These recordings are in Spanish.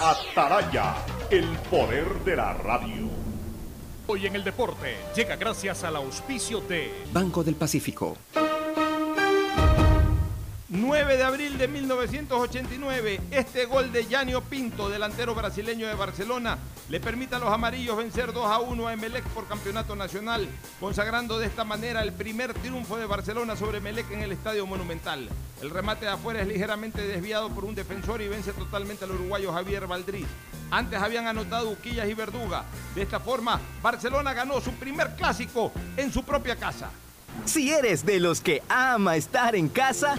Ataraya, el poder de la radio. Hoy en el deporte llega gracias al auspicio de Banco del Pacífico. 9 de abril de 1989, este gol de Yanio Pinto, delantero brasileño de Barcelona, le permite a los amarillos vencer 2 a 1 a Emelec por campeonato nacional, consagrando de esta manera el primer triunfo de Barcelona sobre Emelec en el Estadio Monumental. El remate de afuera es ligeramente desviado por un defensor y vence totalmente al uruguayo Javier Valdriz. Antes habían anotado Uquillas y Verduga. De esta forma, Barcelona ganó su primer clásico en su propia casa. Si eres de los que ama estar en casa,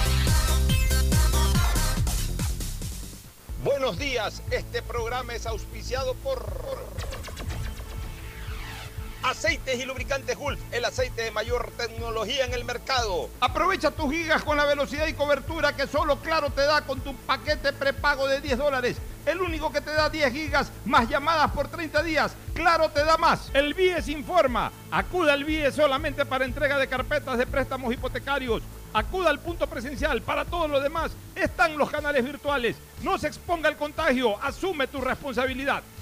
Buenos días, este programa es auspiciado por Aceites y lubricantes Gulf, el aceite de mayor tecnología en el mercado. Aprovecha tus gigas con la velocidad y cobertura que solo Claro te da con tu paquete prepago de 10 dólares. El único que te da 10 gigas más llamadas por 30 días. Claro te da más. El BIES informa. Acuda al BIES solamente para entrega de carpetas de préstamos hipotecarios. Acuda al punto presencial. Para todo lo demás están los canales virtuales. No se exponga al contagio. Asume tu responsabilidad.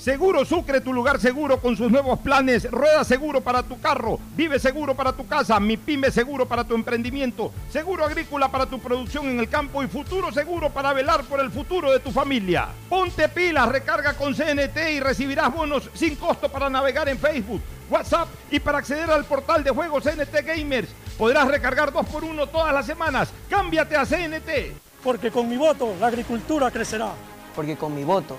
Seguro Sucre, tu lugar seguro con sus nuevos planes. Rueda seguro para tu carro, vive seguro para tu casa, mi pyme seguro para tu emprendimiento, seguro agrícola para tu producción en el campo y futuro seguro para velar por el futuro de tu familia. Ponte pilas, recarga con CNT y recibirás bonos sin costo para navegar en Facebook, WhatsApp y para acceder al portal de juegos CNT Gamers. Podrás recargar dos por uno todas las semanas. Cámbiate a CNT. Porque con mi voto la agricultura crecerá. Porque con mi voto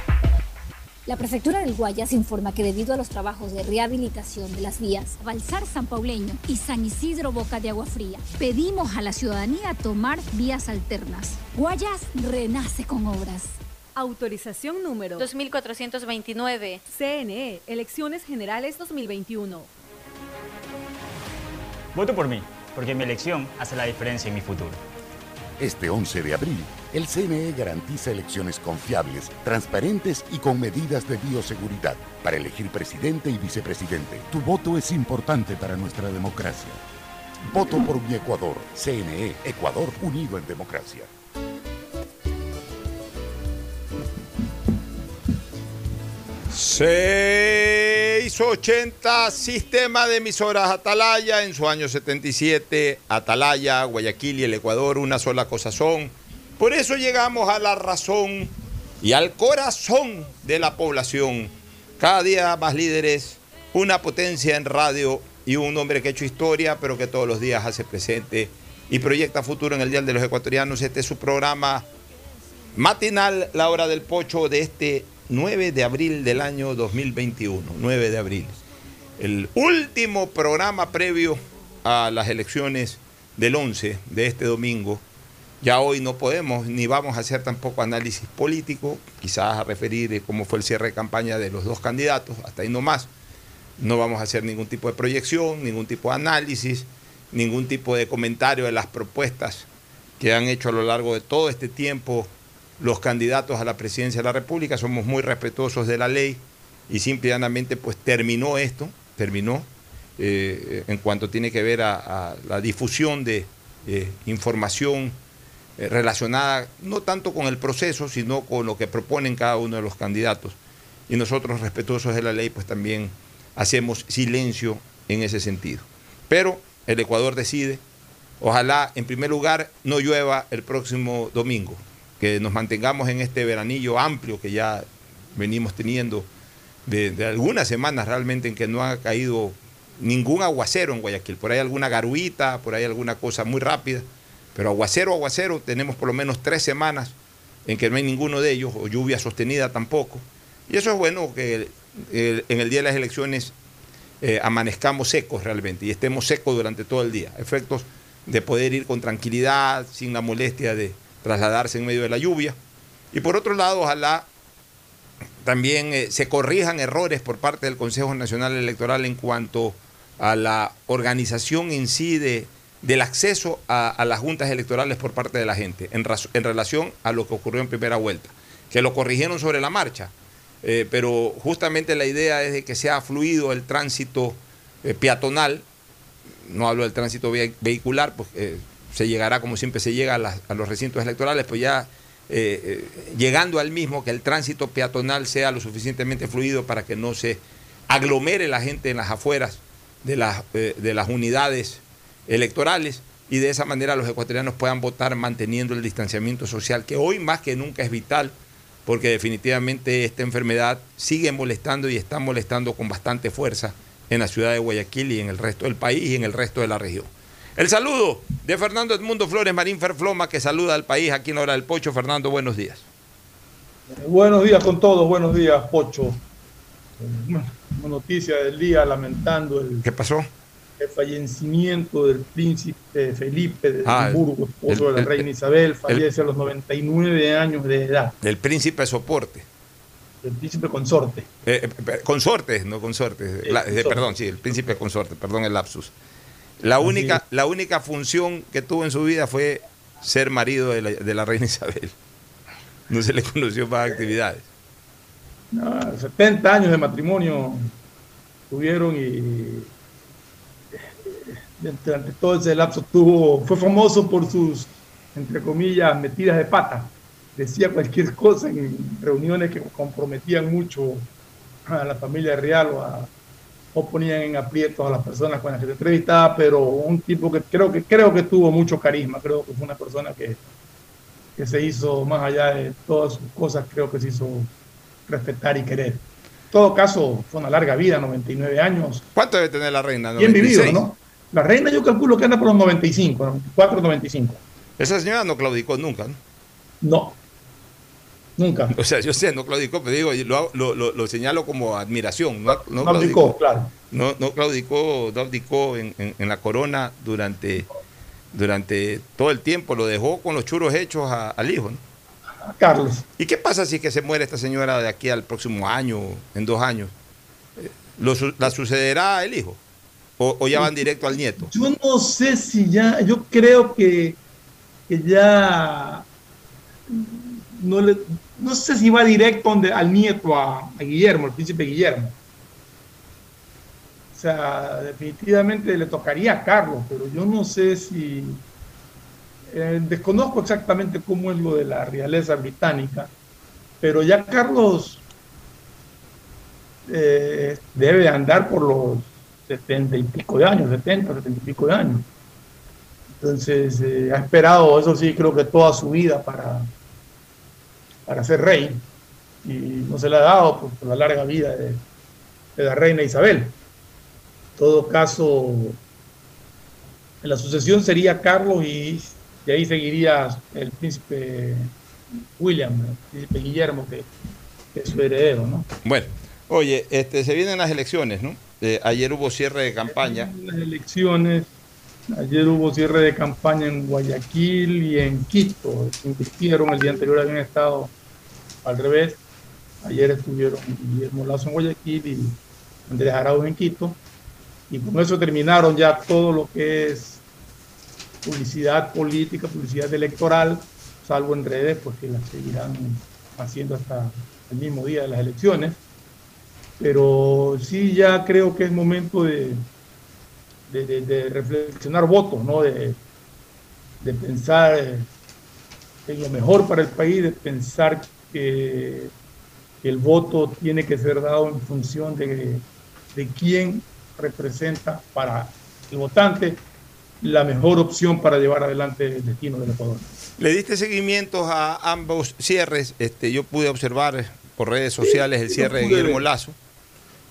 La prefectura del Guayas informa que debido a los trabajos de rehabilitación de las vías Balsar San Pauleño y San Isidro Boca de Agua Fría, pedimos a la ciudadanía tomar vías alternas. Guayas renace con obras. Autorización número 2429. CNE, Elecciones Generales 2021. Voto por mí, porque mi elección hace la diferencia en mi futuro. Este 11 de abril, el CNE garantiza elecciones confiables, transparentes y con medidas de bioseguridad para elegir presidente y vicepresidente. Tu voto es importante para nuestra democracia. Voto por mi Ecuador. CNE, Ecuador unido en democracia. 680 Sistema de emisoras Atalaya en su año 77. Atalaya, Guayaquil y el Ecuador, una sola cosa son. Por eso llegamos a la razón y al corazón de la población. Cada día más líderes, una potencia en radio y un hombre que ha hecho historia, pero que todos los días hace presente y proyecta futuro en el Día de los Ecuatorianos. Este es su programa matinal, la hora del pocho de este 9 de abril del año 2021. 9 de abril. El último programa previo a las elecciones del 11 de este domingo. Ya hoy no podemos ni vamos a hacer tampoco análisis político, quizás a referir cómo fue el cierre de campaña de los dos candidatos, hasta ahí no más. No vamos a hacer ningún tipo de proyección, ningún tipo de análisis, ningún tipo de comentario de las propuestas que han hecho a lo largo de todo este tiempo los candidatos a la presidencia de la República. Somos muy respetuosos de la ley y simplemente pues terminó esto, terminó eh, en cuanto tiene que ver a, la difusión de eh, información relacionada no tanto con el proceso, sino con lo que proponen cada uno de los candidatos. Y nosotros, respetuosos de la ley, pues también hacemos silencio en ese sentido. Pero el Ecuador decide, ojalá en primer lugar no llueva el próximo domingo, que nos mantengamos en este veranillo amplio que ya venimos teniendo de, de algunas semanas realmente en que no ha caído ningún aguacero en Guayaquil. Por ahí alguna garuita, por ahí alguna cosa muy rápida. Pero aguacero, aguacero, tenemos por lo menos tres semanas en que no hay ninguno de ellos, o lluvia sostenida tampoco. Y eso es bueno que en el día de las elecciones eh, amanezcamos secos realmente y estemos secos durante todo el día. Efectos de poder ir con tranquilidad, sin la molestia de trasladarse en medio de la lluvia. Y por otro lado, ojalá también eh, se corrijan errores por parte del Consejo Nacional Electoral en cuanto a la organización en sí de, del acceso a, las juntas electorales por parte de la gente en, en, relación a lo que ocurrió en primera vuelta, que lo corrigieron sobre la marcha, eh, pero justamente la idea es de que sea fluido el tránsito eh, peatonal, no hablo del tránsito vehicular, pues eh, se llegará como siempre se llega a, los recintos electorales, pues ya llegando al mismo, que el tránsito peatonal sea lo suficientemente fluido para que no se aglomere la gente en las afueras de las, de las unidades electorales y de esa manera los ecuatorianos puedan votar manteniendo el distanciamiento social, que hoy más que nunca es vital, porque definitivamente esta enfermedad sigue molestando y está molestando con bastante fuerza en la ciudad de Guayaquil y en el resto del país y en el resto de la región. El saludo de Fernando Edmundo Flores Marín Ferfloma, que saluda al país aquí en la hora del Pocho. Fernando, buenos días. Buenos días con todos, buenos días, Pocho noticia del día lamentando el, ¿Qué pasó? El fallecimiento del príncipe Felipe de ah, Hamburgo, esposo de la reina Isabel, fallece a los 99 años de edad. El príncipe soporte. El príncipe consorte. Eh, eh consorte, no consorte. Eh, perdón, sí, el príncipe consorte, perdón el lapsus. La única, la única función que tuvo en su vida fue ser marido de la, de la reina Isabel. No se le conoció más actividades. 70 años de matrimonio tuvieron y durante todo ese lapso tuvo, fue famoso por sus, entre comillas, metidas de pata. Decía cualquier cosa en reuniones que comprometían mucho a la familia real o, a, o ponían en aprietos a las personas con las que se entrevistaba, pero un tipo que creo que creo que tuvo mucho carisma, creo que fue una persona que, que se hizo más allá de todas sus cosas, creo que se hizo respetar y querer. En todo caso, fue una larga vida, 99 años. ¿Cuánto debe tener la reina? Bien vivido, ¿no? La reina yo calculo que anda por los 95, 94, 95. Esa señora no claudicó nunca, ¿no? No. Nunca. O sea, yo sé, no claudicó, pero digo, lo, lo, lo, señalo como admiración. No, no, claudicó, claro. No, no claudicó, no abdicó en, en, la corona durante, durante todo el tiempo, lo dejó con los churos hechos al hijo, ¿no? Carlos. ¿Y qué pasa si que se muere esta señora de aquí al próximo año, en dos años? Eh, ¿La sucederá el hijo? ¿O, ya van directo al nieto? Yo no sé si ya, yo creo que, que ya no, le, no sé si va directo donde, al nieto, a, Guillermo, el príncipe Guillermo. O sea, definitivamente le tocaría a Carlos, pero yo no sé si eh, desconozco exactamente cómo es lo de la realeza británica, pero ya Carlos eh, debe andar por los setenta y pico de años, 70, setenta y pico de años. Entonces eh, ha esperado, eso sí, creo que toda su vida para, para ser rey y no se le ha dado por, la larga vida de, la reina Isabel. todo caso, la sucesión sería Carlos y de ahí seguiría el príncipe William, el príncipe Guillermo, que, que es su heredero, ¿no? Bueno, oye, este, se vienen las elecciones, ¿no? Eh, ayer hubo cierre de campaña. Las elecciones, ayer hubo cierre de campaña en Guayaquil y en Quito. Se el día anterior habían estado al revés. Ayer estuvieron Guillermo Lazo en Guayaquil y Andrés Arauz en Quito. Y con eso terminaron ya todo lo que es publicidad política, publicidad electoral, salvo en redes, porque la seguirán haciendo hasta el mismo día de las elecciones. Pero sí ya creo que es momento de, de, de- de reflexionar votos, ¿no? De, de pensar en lo mejor para el país, de pensar que, que el voto tiene que ser dado en función de, de quién representa para el votante la mejor opción para llevar adelante el destino del Ecuador. Le diste seguimientos a ambos cierres. Este, yo pude observar por redes sociales el cierre de Guillermo ver.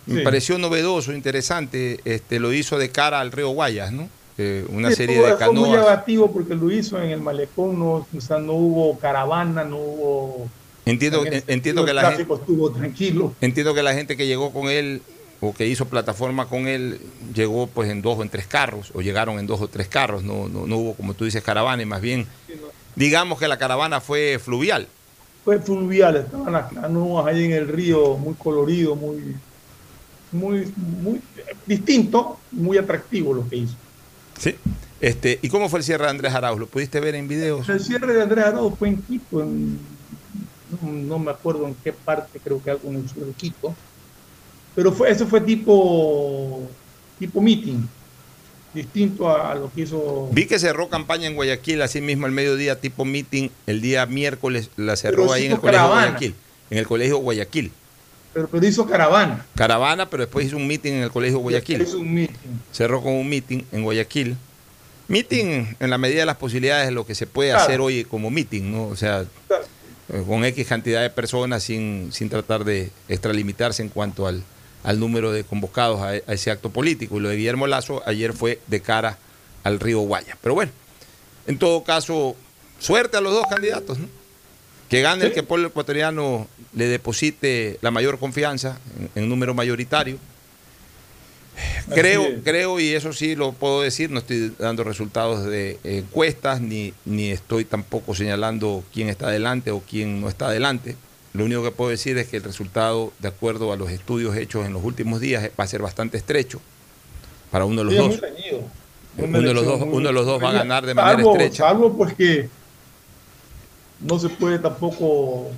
Me pareció novedoso, interesante. Este, lo hizo de cara al río Guayas, ¿no? Eh, una Sí, serie de fue muy canoas. llamativo porque lo hizo en el malecón, no, o sea, no hubo caravana, no hubo... Entiendo, en entiendo que la gente, estuvo tranquilo. entiendo que la gente que llegó con él o que hizo plataforma con él llegó pues en dos o en tres carros o llegaron en dos o tres carros. No, no, no hubo como tú dices caravana y más bien digamos que la caravana fue fluvial. Fue fluvial, estaban las canoas ahí en el río, muy colorido, muy, muy, muy distinto, muy atractivo lo que hizo. Sí. Este, ¿Y cómo fue el cierre de Andrés Arauz? ¿Lo pudiste ver en videos? El cierre de Andrés Arado fue en Quito, en- no, no me acuerdo en qué parte, creo que algo en el sur de Quito, pero fue, eso fue tipo, tipo meeting, distinto a, a lo que hizo... Vi que cerró campaña en Guayaquil, así mismo al mediodía, tipo meeting, el día miércoles la cerró ahí colegio. Guayaquil. En el colegio Guayaquil. Pero, pero hizo caravana. Caravana, pero después hizo un meeting en el colegio Guayaquil. Hizo un meeting. Cerró con un meeting en Guayaquil. Meeting en la medida de las posibilidades de lo que se puede Claro. hacer hoy como meeting, ¿no? O sea, eh, con X cantidad de personas sin, sin tratar de extralimitarse en cuanto al, al número de convocados a, a ese acto político. Y lo de Guillermo Lazo ayer fue de cara al río Guaya. Pero bueno, en todo caso, suerte a los dos candidatos, ¿no? Que gane el que el pueblo ecuatoriano le deposite la mayor confianza en, en número mayoritario. Creo, creo, y eso sí lo puedo decir, no estoy dando resultados de encuestas, ni, ni estoy tampoco señalando quién está adelante o quién no está adelante. Lo único que puedo decir es que el resultado, de acuerdo a los estudios hechos en los últimos días, va a ser bastante estrecho para uno de los Sí, dos. muy. Uno de los dos, Muy uno de los dos va a ganar de manera Salvo- estrecha. Salvo pues que no se puede tampoco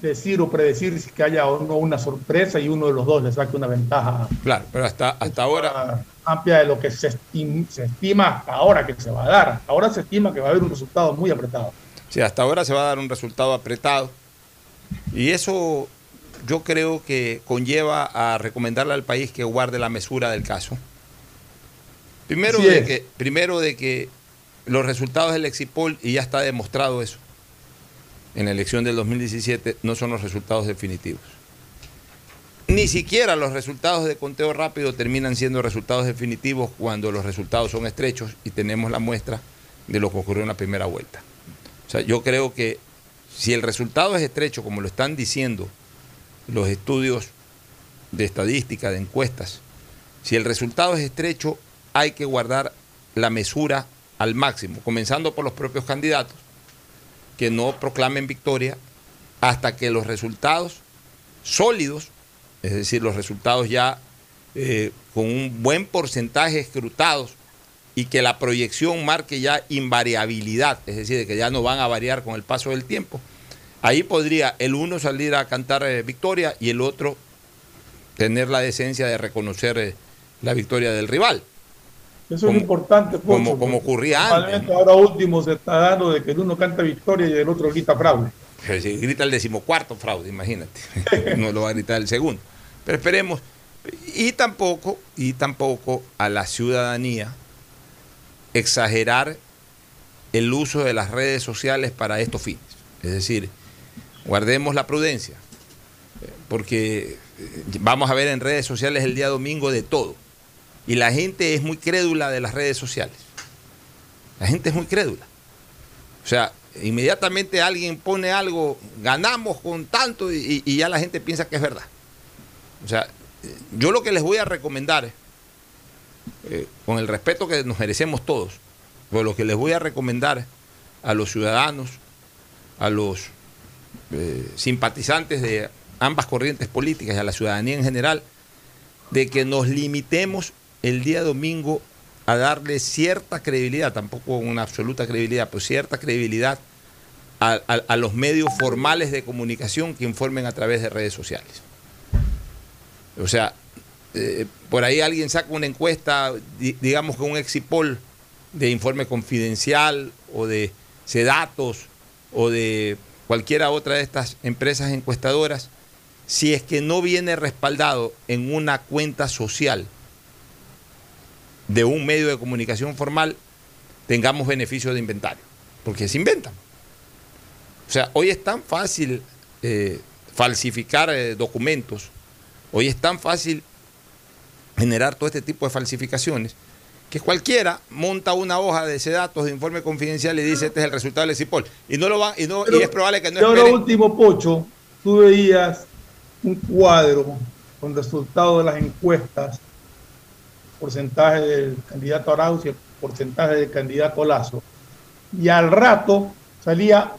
decir o predecir si que haya o no una sorpresa y uno de los dos le saque una ventaja Claro, pero hasta, hasta ahora, amplia de lo que se estima, se estima hasta ahora que se va a dar. Hasta ahora se estima que va a haber un resultado muy apretado. sí, hasta ahora se va a dar un resultado apretado. Y eso yo creo que conlleva a recomendarle al país que guarde la mesura del caso. Primero, de es. que, primero de que los resultados del Exipol, y ya está demostrado eso, en la elección del 2017, no son los resultados definitivos. Ni siquiera los resultados de conteo rápido terminan siendo resultados definitivos cuando los resultados son estrechos y tenemos la muestra de lo que ocurrió en la primera vuelta. O sea, yo creo que si el resultado es estrecho, como lo están diciendo los estudios de estadística, de encuestas, si el resultado es estrecho, hay que guardar la mesura al máximo, comenzando por los propios candidatos, que no proclamen victoria hasta que los resultados sólidos, es decir, los resultados ya eh, con un buen porcentaje escrutados y que la proyección marque ya invariabilidad, es decir, de que ya no van a variar con el paso del tiempo. Ahí podría el uno salir a cantar eh, victoria y el otro tener la decencia de reconocer eh, la victoria del rival. Eso Como- es importante. Pocho, como- como ocurría antes, Ahora último se está dando de que el uno canta victoria y el otro grita fraude. Si grita el decimocuarto fraude, imagínate. no lo va a gritar el segundo. Pero esperemos. Y tampoco, y tampoco a la ciudadanía exagerar el uso de las redes sociales para estos fines. Es decir, guardemos la prudencia. porque eh, vamos a ver en redes sociales el día domingo de todo. Y la gente es muy crédula de las redes sociales. La gente es muy crédula. O sea, inmediatamente alguien pone algo, ganamos con tanto y, ya la gente piensa que es verdad. O sea, yo lo que les voy a recomendar, eh, con el respeto que nos merecemos todos, pero lo que les voy a recomendar a los ciudadanos, a los eh, simpatizantes de ambas corrientes políticas y a la ciudadanía en general, de que nos limitemos el día domingo a darle cierta credibilidad, tampoco una absoluta credibilidad, pero cierta credibilidad a, los medios formales de comunicación que informen a través de redes sociales. O sea, eh, por ahí alguien saca una encuesta, digamos que un exipol de informe confidencial o de Sedatos o de cualquiera otra de estas empresas encuestadoras, si es que no viene respaldado en una cuenta social de un medio de comunicación formal, tengamos beneficio de inventario, porque se inventan. O sea, hoy es tan fácil eh, falsificar eh, documentos Hoy es tan fácil generar todo este tipo de falsificaciones que cualquiera monta una hoja de ese datos de informe confidencial y dice este es el resultado del CIPOL. Y no lo va, y, no, y es probable que no Pero lo último, Pocho, tú veías un cuadro con resultados de las encuestas, porcentaje del candidato Arauz y el porcentaje del candidato Lazo. Y al rato salía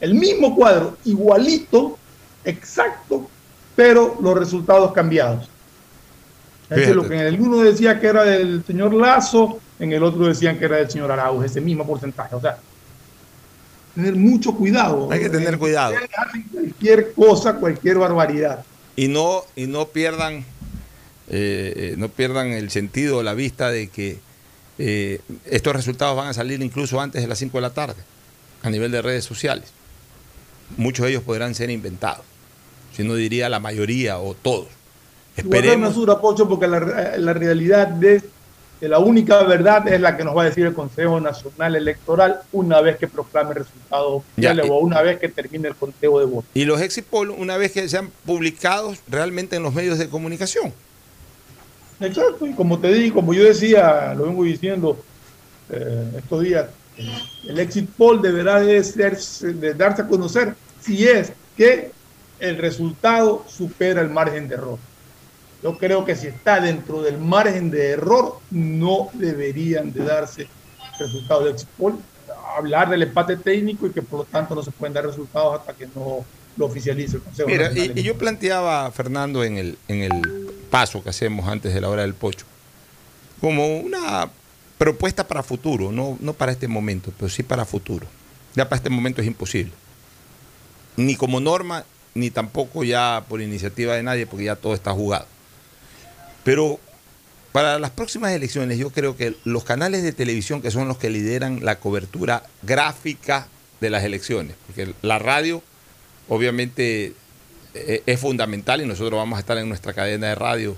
el mismo cuadro, igualito, exacto, pero los resultados cambiados. Es decir, lo que en el uno decía que era del señor Lazo, en el otro decían que era del señor Arauz, ese mismo porcentaje. O sea, tener mucho cuidado. Hay que tener cuidado. Cualquier cosa, cualquier barbaridad. Y no, y no pierdan, eh, no pierdan el sentido, la vista de que eh, estos resultados van a salir incluso antes de las 5 de la tarde, a nivel de redes sociales. Muchos de ellos podrán ser inventados si no diría la mayoría o todos. Esperemos. mesura, Pocho, porque la, la realidad de, la única verdad es la que nos va a decir el Consejo Nacional Electoral una vez que proclame resultados oficiales o una vez que termine el conteo de votos. Y los exit una vez que sean publicados realmente en los medios de comunicación. Exacto, y como te digo, como yo decía, lo vengo diciendo eh, estos días, el exit poll deberá de, ser, de darse a conocer si es que el resultado supera el margen de error. Yo creo que si está dentro del margen de error, no deberían de darse resultados de Exipol. Hablar del empate técnico y que por lo tanto no se pueden dar resultados hasta que no lo oficialice el Consejo. Mira, y, yo planteaba, Fernando, en el, en el paso que hacemos antes de la hora del pocho, como una propuesta para futuro, no, no para este momento, pero sí para futuro. Ya para este momento es imposible. Ni como norma, ni tampoco ya por iniciativa de nadie, porque ya todo está jugado. Pero para las próximas elecciones yo creo que los canales de televisión que son los que lideran la cobertura gráfica de las elecciones, porque la radio obviamente eh, es fundamental y nosotros vamos a estar en nuestra cadena de radio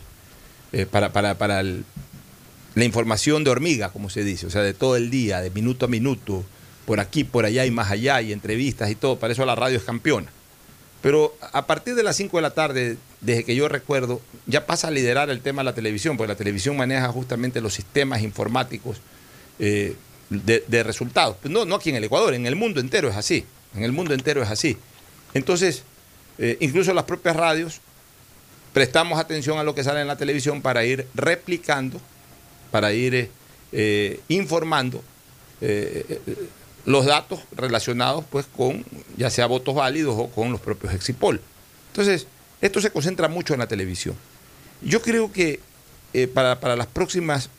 eh, para, para, la información de hormiga, como se dice, o sea, de todo el día, de minuto a minuto, por aquí, por allá y más allá, y entrevistas y todo, para eso la radio es campeona. Pero a partir de las 5 de la tarde, desde que yo recuerdo, ya pasa a liderar el tema de la televisión, porque la televisión maneja justamente los sistemas informáticos eh, de, resultados. Pues no, no aquí en el Ecuador, en el mundo entero es así. En el mundo entero es así. Entonces, eh, incluso las propias radios prestamos atención a lo que sale en la televisión para ir replicando, para ir eh, informando los datos relacionados pues con ya sea votos válidos o con los propios Exipol. Entonces, esto se concentra mucho en la televisión. Yo creo que eh, para, las próximas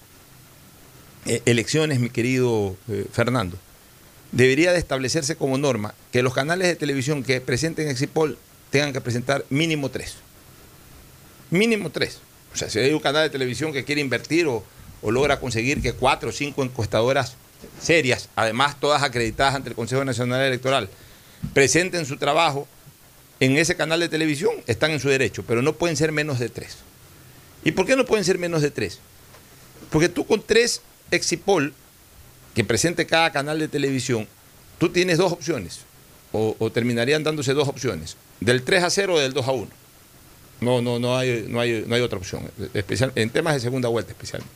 eh, elecciones, mi querido eh, Fernando, debería de establecerse como norma que los canales de televisión que presenten Exipol tengan que presentar mínimo tres. Mínimo tres. O sea, si hay un canal de televisión que quiere invertir o, logra conseguir que cuatro o cinco encuestadoras serias, además todas acreditadas ante el Consejo Nacional Electoral, presenten su trabajo en ese canal de televisión, están en su derecho, pero no pueden ser menos de tres. ¿Y por qué no pueden ser menos de tres? Porque tú con tres Exipol que presente cada canal de televisión, tú tienes dos opciones, o, terminarían dándose dos opciones, del 3 a 0 o del 2 a 1. No, no, no hay, no hay, no hay otra opción. Especial, en temas de segunda vuelta especialmente.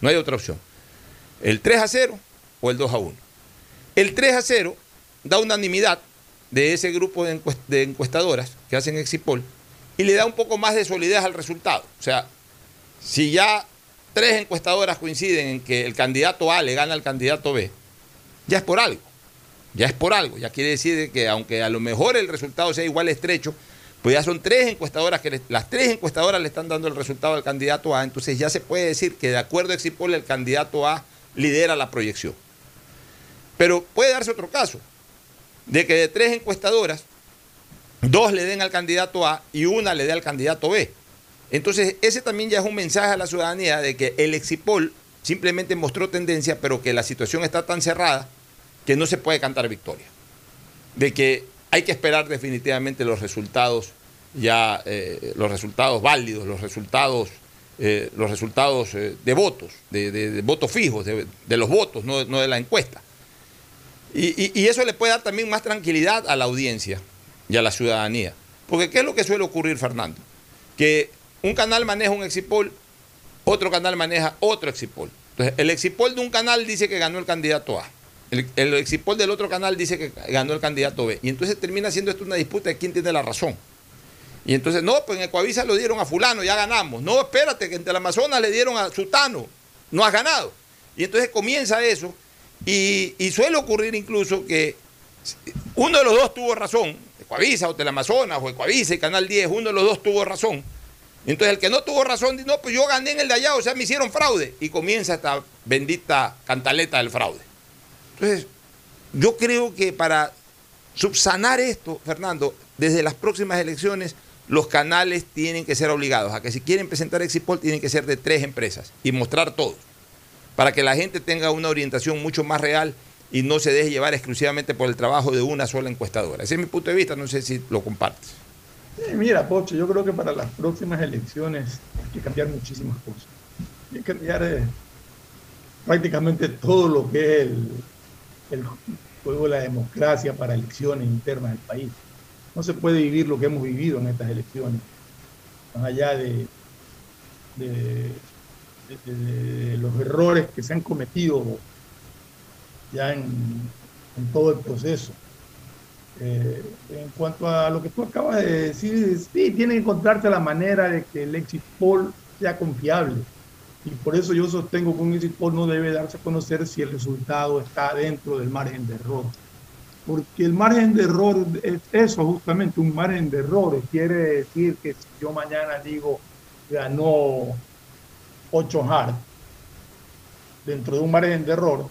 No hay otra opción. El 3 a 0 o el 2 a 1. El 3 a 0 da unanimidad de ese grupo de, de encuestadoras que hacen Exipol y le da un poco más de solidez al resultado. O sea, si ya tres encuestadoras coinciden en que el candidato A le gana al candidato B, ya es por algo. Ya es por algo. Ya quiere decir que aunque a lo mejor el resultado sea igual estrecho, pues ya son tres encuestadoras que las tres encuestadoras le están dando el resultado al candidato A, entonces ya se puede decir que de acuerdo a Exipol el candidato A lidera la proyección. Pero puede darse otro caso, de que de tres encuestadoras, dos le den al candidato A y una le dé al candidato B. Entonces, ese también ya es un mensaje a la ciudadanía de que el Exipol simplemente mostró tendencia, pero que la situación está tan cerrada que no se puede cantar victoria. De que hay que esperar definitivamente los resultados ya, eh, los resultados válidos, los resultados, eh, los resultados eh, de votos, de, votos fijos, de, los votos, no, de la encuesta. Y, y, eso le puede dar también más tranquilidad a la audiencia y a la ciudadanía. Porque ¿qué es lo que suele ocurrir, Fernando? Que un canal maneja un exipol, otro canal maneja otro exipol. Entonces, el exipol de un canal dice que ganó el candidato A. El, el exipol del otro canal dice que ganó el candidato B. Y entonces termina siendo esto una disputa de quién tiene la razón. Y entonces, no, pues en Ecuavisa lo dieron a fulano, ya ganamos. No, espérate, que en Amazonas le dieron a Sutano, no has ganado. Y entonces comienza eso. Y, suele ocurrir incluso que uno de los dos tuvo razón, Ecuavisa o Telamazonas o Ecuavisa y Canal 10, uno de los dos tuvo razón. Entonces el que no tuvo razón dice, no, pues yo gané en el de allá, o sea, me hicieron fraude. Y comienza esta bendita cantaleta del fraude. Entonces, yo creo que para subsanar esto, Fernando, desde las próximas elecciones, los canales tienen que ser obligados a que si quieren presentar Exipol tienen que ser de tres empresas y mostrar todo, para que la gente tenga una orientación mucho más real y no se deje llevar exclusivamente por el trabajo de una sola encuestadora. Ese es mi punto de vista, no sé si lo compartes. mira, Pocho, yo creo que para las próximas elecciones hay que cambiar muchísimas cosas. Hay que cambiar eh, prácticamente todo lo que es el, el juego de la democracia para elecciones internas del país. No se puede vivir lo que hemos vivido en estas elecciones, más allá de, los errores que se han cometido ya en, todo el proceso. Eh, en cuanto a lo que tú acabas de decir, sí, tiene que encontrarse la manera de que el exit poll sea confiable y por eso yo sostengo que un exit poll no debe darse a conocer si el resultado está dentro del margen de error. Porque el margen de error es eso justamente, un margen de error. Quiere decir que si yo mañana digo ganó 8 hard, dentro de un margen de error,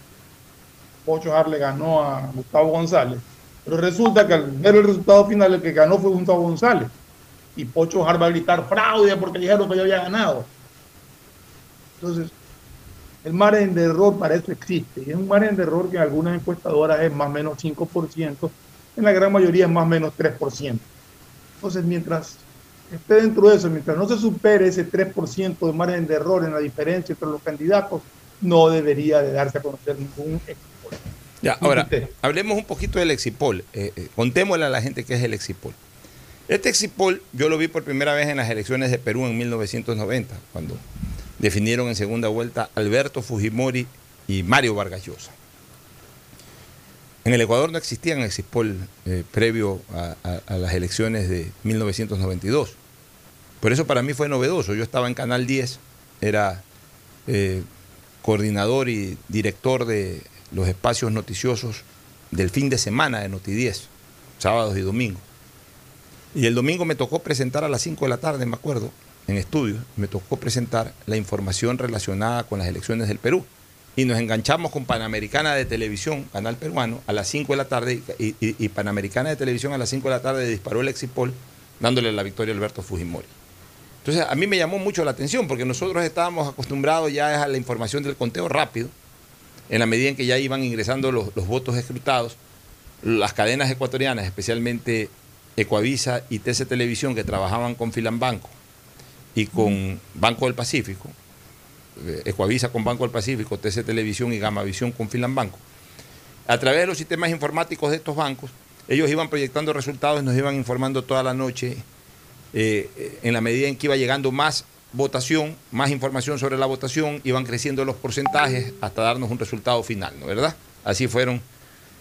8 hard le ganó a Gustavo González. Pero resulta que al ver el resultado final, el que ganó fue Gustavo González. Y Pocho Hart va a gritar fraude porque dijeron que yo había ganado. Entonces, el margen de error para eso existe. Y es un margen de error que en algunas encuestadoras es más o menos 5%, en la gran mayoría es más o menos 3%. Entonces, mientras esté dentro de eso, mientras no se supere ese 3% de margen de error en la diferencia entre los candidatos, no debería de darse a conocer ningún exipol. Ya, ahora, hablemos un poquito del exipol. Eh, eh, contémosle a la gente qué es el exipol. Este exipol yo lo vi por primera vez en las elecciones de Perú en 1990, cuando definieron en segunda vuelta Alberto Fujimori y Mario Vargas Llosa. En el Ecuador no existían Exipol eh, previo a, las elecciones de 1992. Por eso para mí fue novedoso. Yo estaba en Canal 10, era eh, coordinador y director de los espacios noticiosos del fin de semana de Noti 10, sábados y domingos. Y el domingo me tocó presentar a las 5 de la tarde, me acuerdo, en estudios, me tocó presentar la información relacionada con las elecciones del Perú. Y nos enganchamos con Panamericana de Televisión, canal peruano, a las 5 de la tarde, y, Panamericana de Televisión a las 5 de la tarde disparó el exipol, dándole la victoria a Alberto Fujimori. Entonces, a mí me llamó mucho la atención, porque nosotros estábamos acostumbrados ya a la información del conteo rápido, en la medida en que ya iban ingresando los, los votos escrutados, las cadenas ecuatorianas, especialmente Ecuavisa y TC Televisión, que trabajaban con Filambanco, y con Banco del Pacífico, eh, Ecuavisa con Banco del Pacífico, TC Televisión y Gamavisión con Filambanco. A través de los sistemas informáticos de estos bancos, ellos iban proyectando resultados y nos iban informando toda la noche eh, en la medida en que iba llegando más votación, más información sobre la votación, iban creciendo los porcentajes hasta darnos un resultado final, ¿no verdad? Así fueron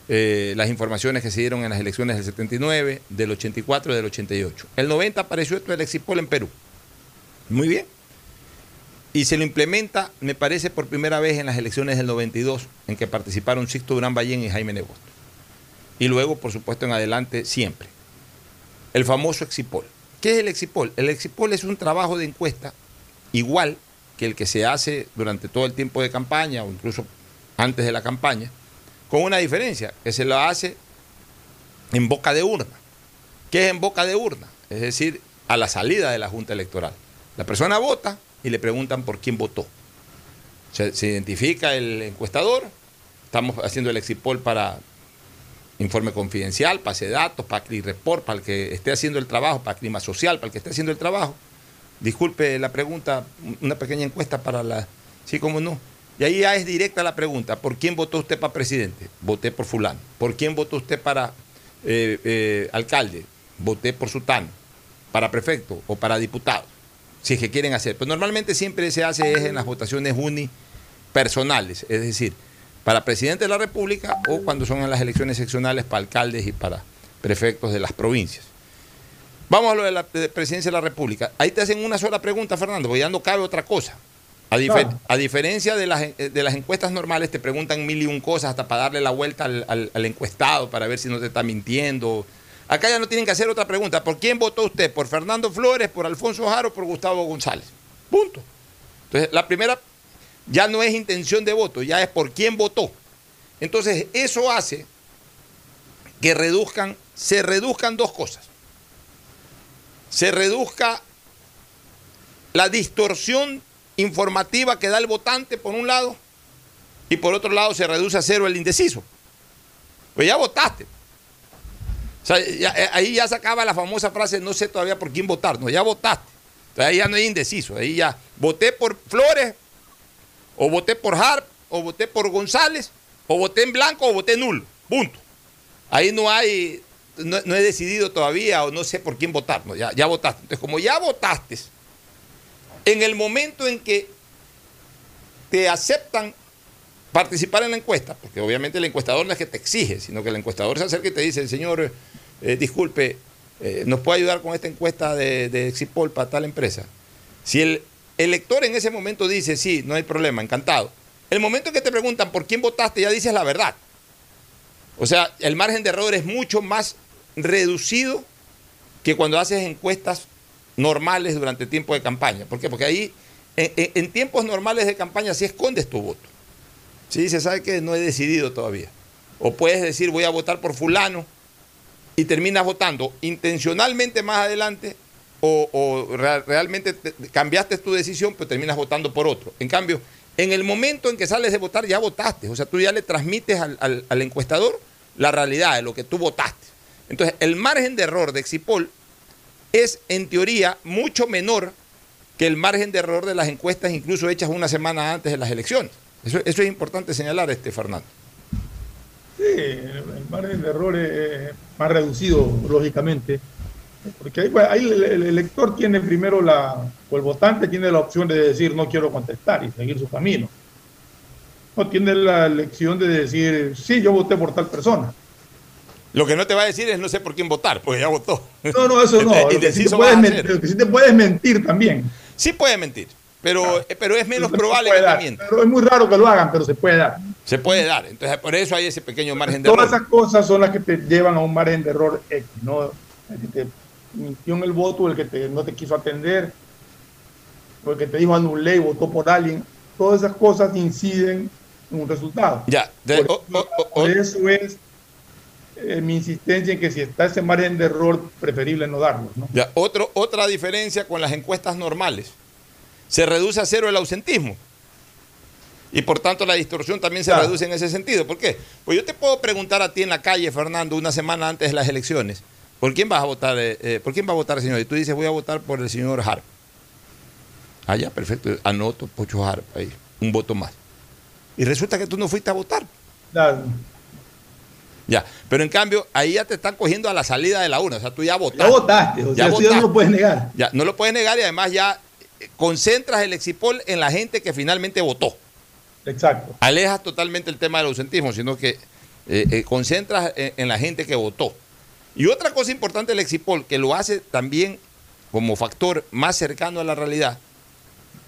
eh, las informaciones que se dieron en las elecciones del 79, del 84 y del 88. El 90 apareció esto del Exipol en Perú. Muy bien. Y se lo implementa, me parece, por primera vez en las elecciones del 92, en que participaron Sixto Durán Ballén y Jaime Nebot. Y luego, por supuesto, en adelante, siempre. El famoso Exipol. ¿Qué es el Exipol? El Exipol es un trabajo de encuesta igual que el que se hace durante todo el tiempo de campaña o incluso antes de la campaña, con una diferencia, que se lo hace en boca de urna. ¿Qué es en boca de urna? Es decir, a la salida de la Junta Electoral. La persona vota y le preguntan por quién votó. Se, identifica el encuestador, estamos haciendo el Exipol para informe confidencial, pase de datos, para Report, para el que esté haciendo el trabajo, para clima social, para el que esté haciendo el trabajo. Disculpe la pregunta, una pequeña encuesta para la... Sí, cómo no. Y ahí ya es directa la pregunta, ¿por quién votó usted para presidente? Voté por fulano. ¿Por quién votó usted para eh, eh, alcalde? Voté por sultano. ¿Para prefecto o para diputado? Si es que quieren hacer. Pero normalmente siempre se hace es en las votaciones unipersonales, es decir, para presidente de la República o cuando son en las elecciones seccionales para alcaldes y para prefectos de las provincias. Vamos a lo de la presidencia de la República. Ahí te hacen una sola pregunta, Fernando, porque ya no cabe otra cosa. A, a diferencia de las, de las, encuestas normales, te preguntan mil y un cosas hasta para darle la vuelta al, al, al, encuestado, para ver si no te está mintiendo. Acá ya no tienen que hacer otra pregunta. ¿Por quién votó usted? ¿Por Fernando Flores, por Alfonso Jaro por Gustavo González? Punto. Entonces, la primera ya no es intención de voto, ya es por quién votó. Entonces, eso hace que reduzcan, se reduzcan dos cosas. Se reduzca la distorsión informativa que da el votante, por un lado, y por otro lado se reduce a cero el indeciso. Pues ya votaste. Sea, eh, ahí ya se acaba la famosa frase, no sé todavía por quién votar, no, ya votaste. Ahí ya no hay indeciso, ahí ya voté por Flores, o voté por Harp, o voté por González, o voté en blanco, o voté nulo. Punto. Ahí no hay, no, no he decidido todavía, o no sé por quién votar. No, ya, ya votaste. Entonces, como ya votaste, en el momento en que te aceptan participar en la encuesta, porque obviamente el encuestador no es que te exige, sino que el encuestador se acerca y te dice, señor, eh, disculpe, eh, ¿nos puede ayudar con esta encuesta de, de Exipol para tal empresa? Si el elector en ese momento dice, sí, no hay problema, encantado. El momento en que te preguntan por quién votaste, ya dices la verdad. O sea, el margen de error es mucho más reducido que cuando haces encuestas normales durante tiempo de campaña. ¿Por qué? Porque ahí, en, en tiempos normales de campaña, sí escondes tu voto. Sí dices, ¿sabe que No he decidido todavía. O puedes decir, voy a votar por fulano y terminas votando intencionalmente más adelante o, o real, realmente te, cambiaste tu decisión, pero terminas votando por otro. En cambio, en el momento en que sales de votar ya votaste, o sea, tú ya le transmites al, al, al encuestador la realidad de lo que tú votaste. Entonces, el margen de error de Exipol es, en teoría, mucho menor que el margen de error de las encuestas, incluso hechas una semana antes de las elecciones. Eso, eso es importante señalar, este Fernando. Sí, el margen de error es más reducido, lógicamente, porque ahí, ahí el, el, elector tiene primero la, o el votante tiene la opción de decir no quiero contestar y seguir su camino. No tiene la elección de decir sí, yo voté por tal persona. Lo que no te va a decir es no sé por quién votar, porque ya votó. No, no, eso no. Lo que, sí te puedes mentir, lo que sí te puedes mentir también. Sí puede mentir, pero, ah, pero es menos probable que dar, mienta. Pero es muy raro que lo hagan, pero se puede dar. Se puede dar. Entonces, por eso hay ese pequeño margen de Todas error. esas cosas son las que te llevan a un margen de error X, ¿no? El que te mintió en el voto, el que te, no te quiso atender, o el que te dijo anulé y votó por alguien. Todas esas cosas inciden en un resultado. Ya. De, por, oh, oh, oh, eso es eh, mi insistencia en que si está ese margen de error, preferible no darlo. ¿no? Ya, otro, otra diferencia con las encuestas normales. Se reduce a cero el ausentismo. Y por tanto la distorsión también se claro. reduce en ese sentido. ¿Por qué? Pues yo te puedo preguntar a ti en la calle, Fernando, una semana antes de las elecciones, ¿por quién vas a votar? Eh, ¿Por quién va a votar, señor? Y tú dices, voy a votar por el señor Harp. Ah, ya, perfecto. Anoto Pocho Harp ahí. Un voto más. Y resulta que tú no fuiste a votar. Claro. Ya, pero en cambio, ahí ya te están cogiendo a la salida de la urna. O sea, tú ya votaste. Ya votaste, o sea, eso ya no lo puedes negar. Ya, no lo puedes negar y además ya eh, concentras el exipol en la gente que finalmente votó. Exacto. Alejas totalmente el tema del ausentismo, sino que eh, eh, concentras en, en la gente que votó. Y otra cosa importante del exipol, que lo hace también como factor más cercano a la realidad,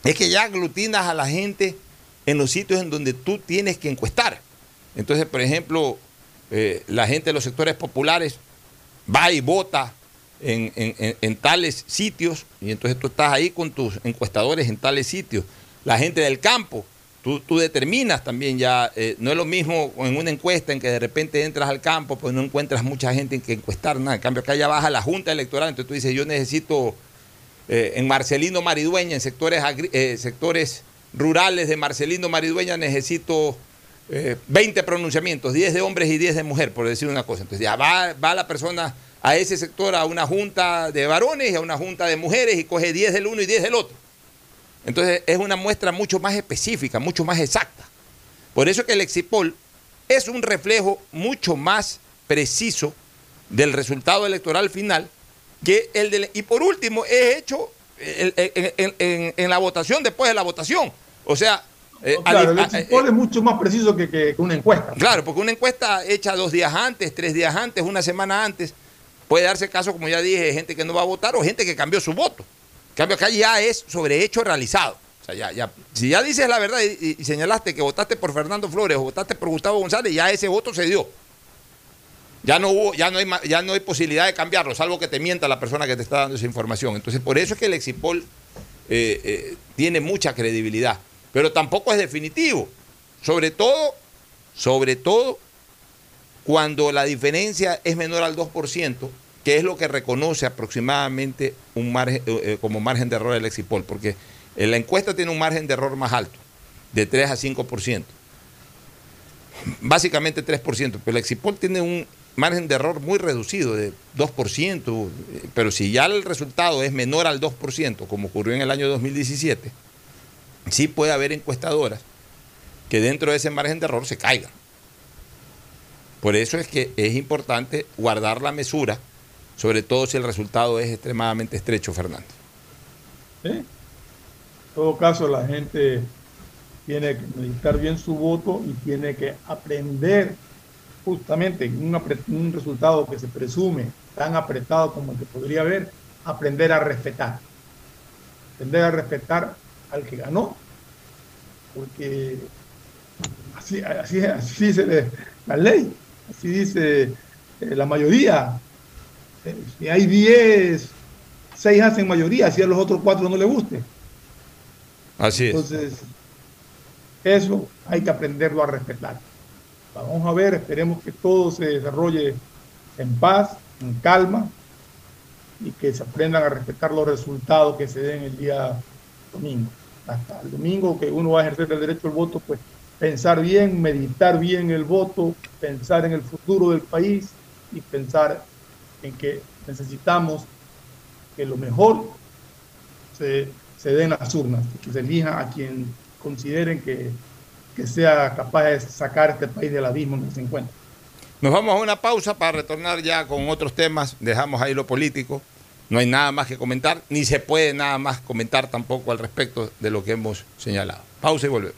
es que ya aglutinas a la gente en los sitios en donde tú tienes que encuestar. Entonces, por ejemplo, eh, la gente de los sectores populares va y vota en, tales sitios y entonces tú estás ahí con tus encuestadores en tales sitios. La gente del campo, tú, tú determinas también ya, eh, no es lo mismo en una encuesta en que de repente entras al campo, pues no encuentras mucha gente en que encuestar nada. En cambio, acá ya baja la Junta Electoral, entonces tú dices, yo necesito eh, en Marcelino Maridueña, en sectores, eh, sectores rurales de Marcelino Maridueña, necesito eh, 20 pronunciamientos, 10 de hombres y 10 de mujer, por decir una cosa. Entonces ya va, va la persona a ese sector, a una junta de varones y a una junta de mujeres y coge 10 del uno y 10 del otro. Entonces es una muestra mucho más específica, mucho más exacta. Por eso que el Exipol es un reflejo mucho más preciso del resultado electoral final que el del... Y por último, es hecho en, en- en- en- en la votación después de la votación. O sea... eh, Claro, el exipol es mucho más preciso que- que una encuesta. Claro, porque una encuesta hecha dos días antes, tres días antes, una semana antes, puede darse caso, como ya dije, de gente que no va a votar o gente que cambió su voto. Cambio, acá ya es sobre hecho realizado. O sea, ya, ya, si ya dices la verdad y, señalaste que votaste por Fernando Flores o votaste por Gustavo González, ya ese voto se dio. Ya no ya no hay, ya no hay posibilidad de cambiarlo, salvo que te mienta la persona que te está dando esa información. Entonces, por eso es que el Exipol eh, eh, tiene mucha credibilidad, pero tampoco es definitivo. Sobre todo, sobre todo cuando la diferencia es menor al 2%, que es lo que reconoce aproximadamente un margen, eh, eh, como margen de error el Exipol, porque la encuesta tiene un margen de error más alto, de 3 a 5%. Básicamente 3%, pero el Exipol tiene un margen de error muy reducido, de 2%, eh, pero si ya el resultado es menor al 2%, como ocurrió en el año 2017, sí puede haber encuestadoras que dentro de ese margen de error se caigan. Por eso es que es importante guardar la mesura, sobre todo si el resultado es extremadamente estrecho, Fernando. En todo caso, la gente tiene que meditar bien su voto y tiene que aprender justamente en un, un resultado que se presume tan apretado como el que podría haber, aprender a respetar. Aprender a respetar al que ganó, porque así, así, así dice le- la ley, así dice eh, la mayoría. Eh, si hay 10, 6 hacen mayoría, si a los otros 4 no les guste. Así es. Entonces, eso hay que aprenderlo a respetar. Vamos a ver, esperemos que todo se desarrolle en paz, en calma, y que se aprendan a respetar los resultados que se den el día domingo. Hasta el domingo que uno va a ejercer el derecho al voto, pues pensar bien, meditar bien el voto, pensar en el futuro del país y pensar en que necesitamos que lo mejor se, se den las urnas, que se elija a quien consideren que, que sea capaz de sacar este país del abismo en que se encuentra. Nos vamos a una pausa para retornar ya con otros temas. Dejamos ahí lo político. No hay nada más que comentar, ni se puede nada más comentar tampoco al respecto de lo que hemos señalado. Pausa y volvemos.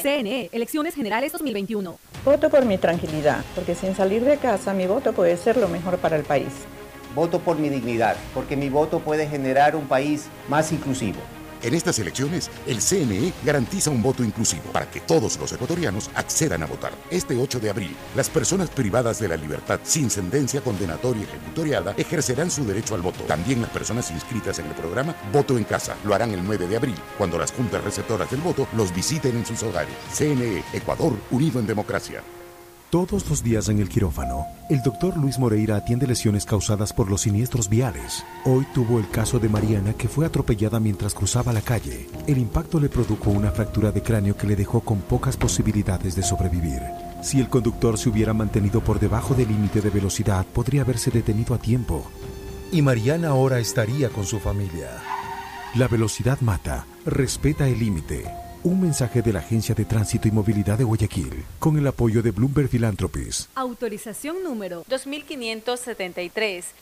CNE, Elecciones Generales 2021. Voto por mi tranquilidad, porque sin salir de casa mi voto puede ser lo mejor para el país. Voto por mi dignidad, porque mi voto puede generar un país más inclusivo. En estas elecciones, el CNE garantiza un voto inclusivo para que todos los ecuatorianos accedan a votar. Este 8 de abril, las personas privadas de la libertad sin sentencia condenatoria ejecutoriada ejercerán su derecho al voto. También las personas inscritas en el programa Voto en Casa lo harán el 9 de abril, cuando las juntas receptoras del voto los visiten en sus hogares. CNE, Ecuador, unido en democracia. Todos los días en el quirófano, el doctor Luis Moreira atiende lesiones causadas por los siniestros viales. Hoy tuvo el caso de Mariana que fue atropellada mientras cruzaba la calle. El impacto le produjo una fractura de cráneo que le dejó con pocas posibilidades de sobrevivir. Si el conductor se hubiera mantenido por debajo del límite de velocidad, podría haberse detenido a tiempo. Y Mariana ahora estaría con su familia. La velocidad mata. Respeta el límite. Un mensaje de la Agencia de Tránsito y Movilidad de Guayaquil, con el apoyo de Bloomberg Philanthropies. Autorización número 2573.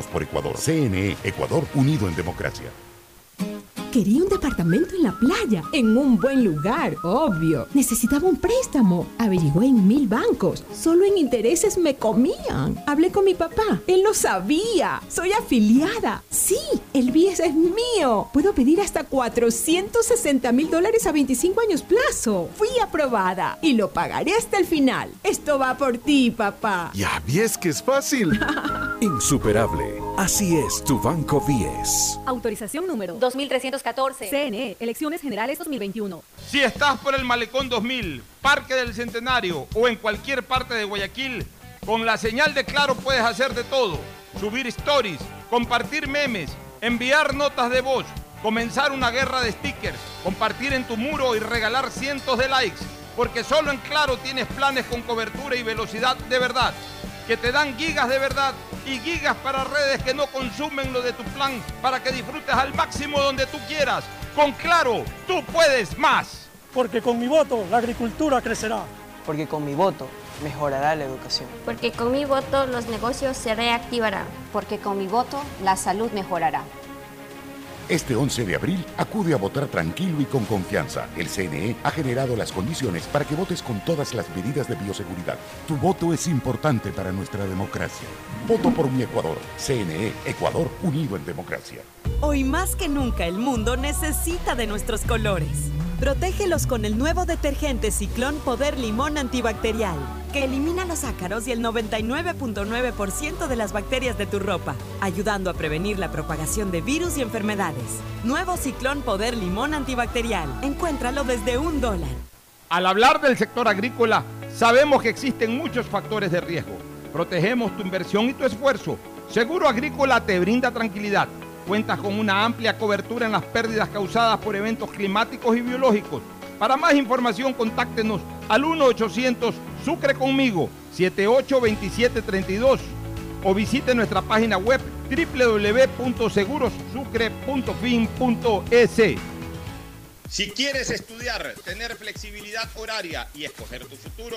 por Ecuador. CNE, Ecuador unido en democracia. Quería un departamento en la playa, en un buen lugar, obvio. Necesitaba un préstamo. Averigué en mil bancos. Solo en intereses me comían. Hablé con mi papá. Él lo sabía. Soy afiliada. Sí, el BIES es mío. Puedo pedir hasta 460 mil dólares a 25 años plazo. Fui aprobada y lo pagaré hasta el final. Esto va por ti, papá. Ya ves que es fácil. Insuperable. Así es tu Banco 10. Autorización número 2314. CNE, Elecciones Generales 2021. Si estás por el Malecón 2000, Parque del Centenario o en cualquier parte de Guayaquil, con la señal de Claro puedes hacer de todo. Subir stories, compartir memes, enviar notas de voz, comenzar una guerra de stickers, compartir en tu muro y regalar cientos de likes. Porque solo en Claro tienes planes con cobertura y velocidad de verdad que te dan gigas de verdad y gigas para redes que no consumen lo de tu plan para que disfrutes al máximo donde tú quieras. Con Claro, tú puedes más. Porque con mi voto la agricultura crecerá. Porque con mi voto mejorará la educación. Porque con mi voto los negocios se reactivarán. Porque con mi voto la salud mejorará. Este 11 de abril acude a votar tranquilo y con confianza. El CNE ha generado las condiciones para que votes con todas las medidas de bioseguridad. Tu voto es importante para nuestra democracia. Voto por mi Ecuador. CNE, Ecuador unido en democracia. Hoy más que nunca el mundo necesita de nuestros colores. Protégelos con el nuevo detergente Ciclón Poder Limón Antibacterial, que elimina los ácaros y el 99.9% de las bacterias de tu ropa, ayudando a prevenir la propagación de virus y enfermedades. Nuevo Ciclón Poder Limón Antibacterial. Encuéntralo desde un dólar. Al hablar del sector agrícola, sabemos que existen muchos factores de riesgo. Protegemos tu inversión y tu esfuerzo. Seguro Agrícola te brinda tranquilidad Cuentas con una amplia cobertura en las pérdidas causadas por eventos climáticos y biológicos. Para más información, contáctenos al 1-800 Sucre conmigo 782732 o visite nuestra página web www.segurosucre.fin.es. Si quieres estudiar, tener flexibilidad horaria y escoger tu futuro,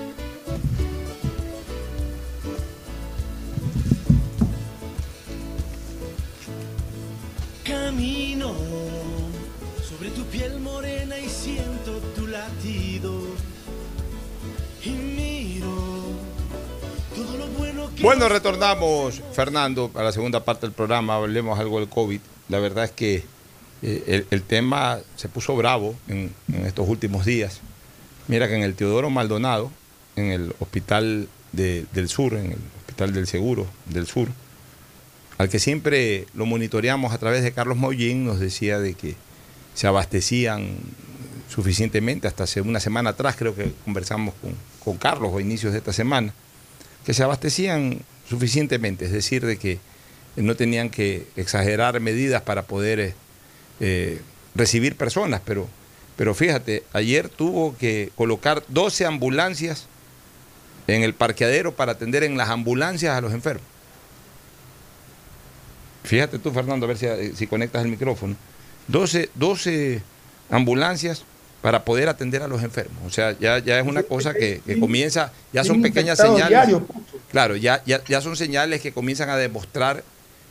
Bueno retornamos, Fernando, a la segunda parte del programa. Hablemos algo del COVID. La verdad es que eh, el, tema se puso bravo en, estos últimos días. Mira que en el Teodoro Maldonado, en el Hospital de- del Sur, en el Hospital del Seguro del Sur, al que siempre lo monitoreamos a través de Carlos Mollín, nos decía de que se abastecían suficientemente, hasta hace una semana atrás creo que conversamos con, con Carlos a inicios de esta semana, que se abastecían suficientemente, es decir, de que no tenían que exagerar medidas para poder eh, eh, recibir personas, pero, pero fíjate, ayer tuvo que colocar 12 ambulancias en el parqueadero para atender en las ambulancias a los enfermos. Fíjate tú, Fernando, a ver si, si conectas el micrófono. 12, 12 ambulancias para poder atender a los enfermos. O sea, ya, ya es una cosa que, que comienza, ya son pequeñas señales. diarios, Claro, ya, ya, ya son señales que comienzan a demostrar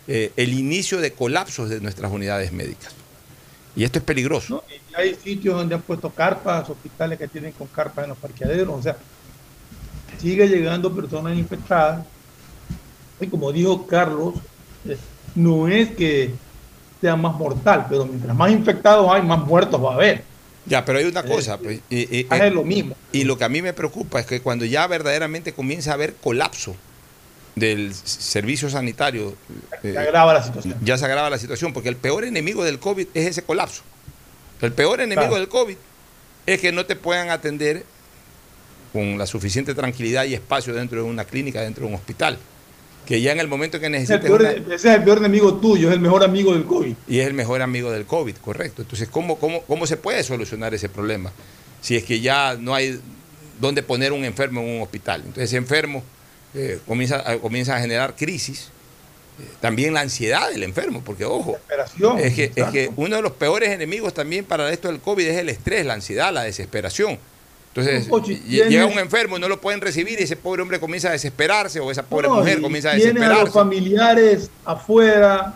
eh, el inicio de colapsos de nuestras unidades médicas. Y esto es peligroso. Y hay sitios donde han puesto carpas, hospitales que tienen con carpas en los parqueaderos. O sea, sigue llegando personas infectadas. Y como dijo Carlos, eh, no es que sea más mortal, pero mientras más infectados hay, más muertos va a haber. Ya, pero hay una cosa. pues, y, y- Es lo mismo. Y lo que a mí me preocupa es que cuando ya verdaderamente comienza a haber colapso del servicio sanitario, eh, Se agrava la situación. ya se agrava la situación, porque el peor enemigo del COVID es ese colapso. El peor enemigo Claro. del COVID es que no te puedan atender con la suficiente tranquilidad y espacio dentro de una clínica, dentro de un hospital. Que ya en el momento que el necesites... peor, una- ese es el peor enemigo tuyo, es el mejor amigo del COVID. y es el mejor amigo del COVID, correcto. Entonces, ¿cómo, cómo, cómo se puede solucionar ese problema? Si es que ya no hay dónde poner un enfermo en un hospital. Entonces, ese enfermo eh, comienza, a, comienza a generar crisis. Eh, también la ansiedad del enfermo, porque ojo, es que, es que uno de los peores enemigos también para esto del COVID es el estrés, la ansiedad, la desesperación. Entonces, llega un enfermo y no lo pueden recibir y ese pobre hombre comienza a desesperarse o esa pobre No, mujer comienza a tiene a los desesperarse. familiares afuera,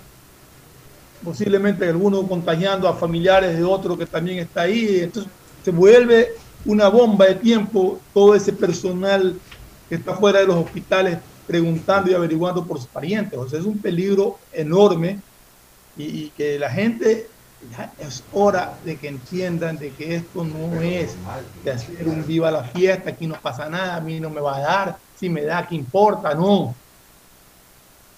posiblemente alguno contagiando a familiares de otro que también está ahí. Entonces se vuelve una bomba de tiempo todo ese personal que está fuera de los hospitales preguntando y averiguando por sus parientes. O sea, es un peligro enorme y, y que la gente ya es hora de que entiendan de que esto no es de hacer un viva la fiesta, aquí no pasa nada, a mí no me va a dar, si me da, ¿qué importa? No.